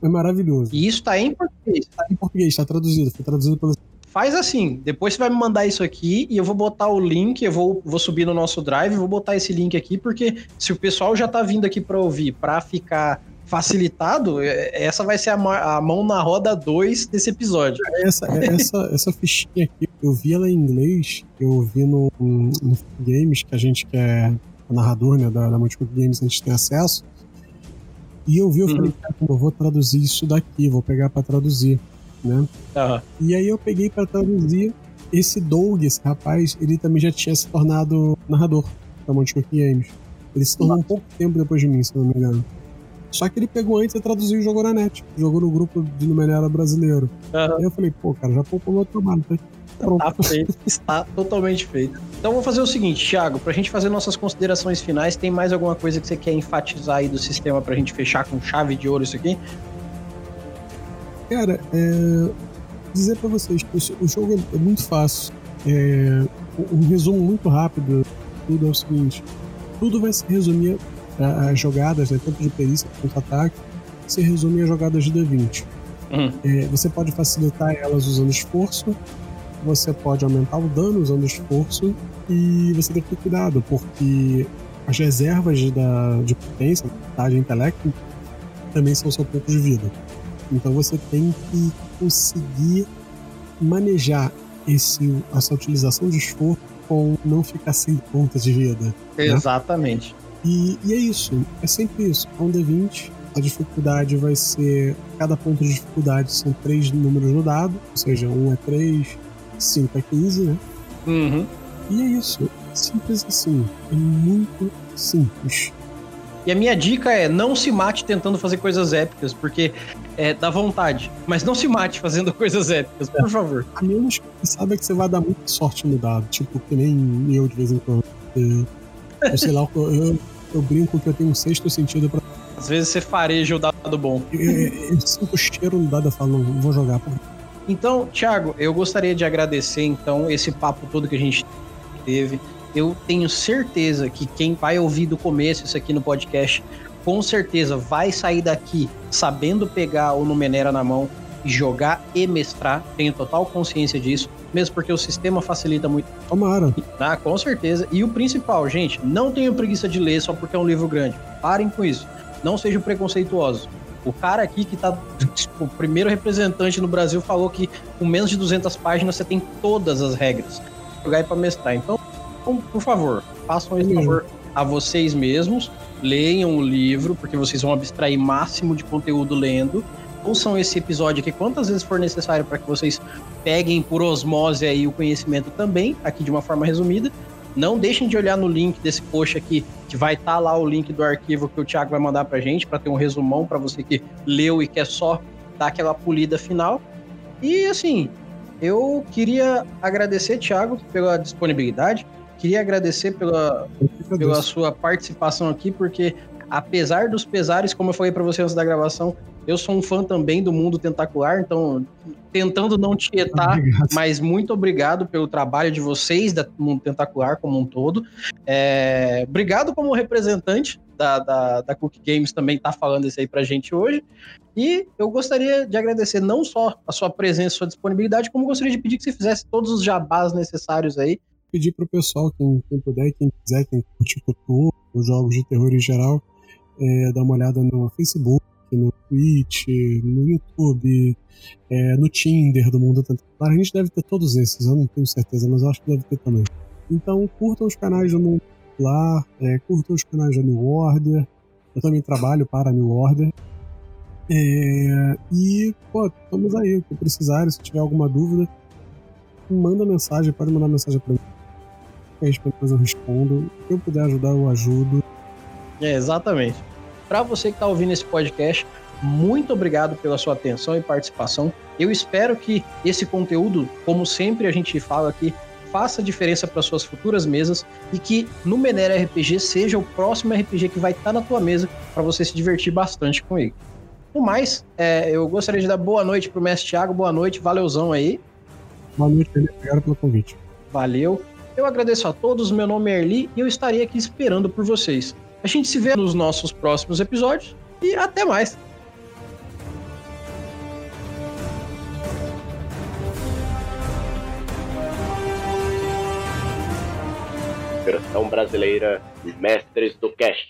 É maravilhoso. E isso está em português. Está em português, está traduzido, foi traduzido pelo Faz assim, depois você vai me mandar isso aqui e eu vou botar o link, eu vou, vou subir no nosso drive, vou botar esse link aqui, porque se o pessoal já tá vindo aqui para ouvir, para ficar facilitado, é, essa vai ser a, a mão na roda 2 desse episódio. Essa, essa, essa fichinha aqui, eu vi ela em inglês, eu vi no, no Games, que a gente que é o narrador né, da, da Multiple Games, a gente tem acesso. E eu vi, eu uhum. falei, eu vou traduzir isso daqui, vou pegar para traduzir né? Uhum. E aí eu peguei para traduzir esse Doug, esse rapaz, ele também já tinha se tornado narrador da Monte Cook Games. Ele se tornou um pouco tempo depois de mim, se não me engano. Só que ele pegou antes e traduziu e jogou na net. Jogou no grupo de Numenera brasileiro. Uhum. Aí eu falei, pô, cara, já poupou meu trabalho, tá? Pronto. Tá feito, está totalmente feito. Então vou fazer o seguinte, Thiago, pra gente fazer nossas considerações finais, tem mais alguma coisa que você quer enfatizar aí do sistema pra gente fechar com chave de ouro isso aqui? Cara, é, dizer para vocês, o jogo é muito fácil. É, um resumo muito rápido tudo é o seguinte: tudo vai se resumir a, jogadas, né, tanto de perícia quanto ataque, se resume a jogadas de D20. Uhum. É, você pode facilitar elas usando esforço, você pode aumentar o dano usando esforço, e você tem que ter cuidado, porque as reservas da, de potência, tá, de intelecto, também são seu ponto de vida. Então você tem que conseguir manejar esse, essa utilização de esforço com não ficar sem pontas de vida. Né? Exatamente. Né? E, e, é isso, é sempre isso. É um D20, a dificuldade vai ser. Cada ponto de dificuldade são três números no dado, ou seja, um é 3, 5 é 15, né? Uhum. E é isso. Simples assim. É muito simples. E a minha dica é não se mate tentando fazer coisas épicas, porque é, dá vontade. Mas não se mate fazendo coisas épicas, por é. favor. A menos que você saiba que você vai dar muita sorte no dado. Tipo, que nem eu de vez em quando. Eu, eu sei lá, eu, eu, eu, brinco que eu tenho um sexto sentido pra. Às vezes você fareja o dado bom. Eu, eu sinto o cheiro no dado e falo, não, vou jogar. Por... Então, Thiago, eu gostaria de agradecer então esse papo todo que a gente teve eu tenho certeza que quem vai ouvir do começo isso aqui no podcast, com certeza vai sair daqui sabendo pegar o Numenera na mão e jogar e mestrar. Tenho total consciência disso, mesmo porque o sistema facilita muito. Tomara. Ah, com certeza. E o principal, gente, não tenham preguiça de ler só porque é um livro grande. Parem com isso. Não sejam preconceituosos. O cara aqui que tá, tipo, o primeiro representante no Brasil falou que com menos de 200 páginas você tem todas as regras. Jogar e para mestrar. Então, por favor, façam esse favor a vocês mesmos, leiam o livro, porque vocês vão abstrair máximo de conteúdo lendo. Ouçam esse episódio aqui quantas vezes for necessário para que vocês peguem por osmose aí o conhecimento também, aqui de uma forma resumida. Não deixem de olhar no link desse post aqui, que vai estar tá lá o link do arquivo que o Thiago vai mandar pra gente, para ter um resumão para você que leu e quer só dar aquela polida final. E assim, eu queria agradecer, Thiago, pela disponibilidade. Queria agradecer pela, pela sua participação aqui, porque apesar dos pesares, como eu falei para você antes da gravação, eu sou um fã também do mundo tentacular, então tentando não tietar, mas muito obrigado pelo trabalho de vocês do mundo tentacular como um todo. É, obrigado como representante da, da, da Cook Games também tá falando isso aí pra gente hoje. E eu gostaria de agradecer não só a sua presença, sua disponibilidade, como gostaria de pedir que você fizesse todos os jabás necessários aí. Pedir pro pessoal, quem, quem puder, quem quiser, quem curte cultura, os jogos de terror em geral, é, dar uma olhada no Facebook, no Twitch, no YouTube, é, no Tinder do Mundo Tentacular. A gente deve ter todos esses, eu não tenho certeza, mas acho que deve ter também. Então curtam os canais do Mundo Tentacular, é, curtam os canais da New Order. Eu também trabalho para a New Order. É, e, pô, estamos aí. O que se tiver alguma dúvida, manda mensagem, pode mandar mensagem para mim. Depois eu respondo. Se eu puder ajudar, eu ajudo. É, exatamente. Para você que está ouvindo esse podcast, muito obrigado pela sua atenção e participação. Eu espero que esse conteúdo, como sempre a gente fala aqui, faça diferença para suas futuras mesas e que no Menera RPG seja o próximo RPG que vai estar tá na tua mesa para você se divertir bastante com ele. No mais, é, eu gostaria de dar boa noite pro mestre Thiago, boa noite, valeuzão aí. Boa noite, obrigado pelo convite. Valeu. Eu agradeço a todos, meu nome é Erli e eu estarei aqui esperando por vocês. A gente se vê nos nossos próximos episódios e até mais. Versão brasileira Mestres do Cast.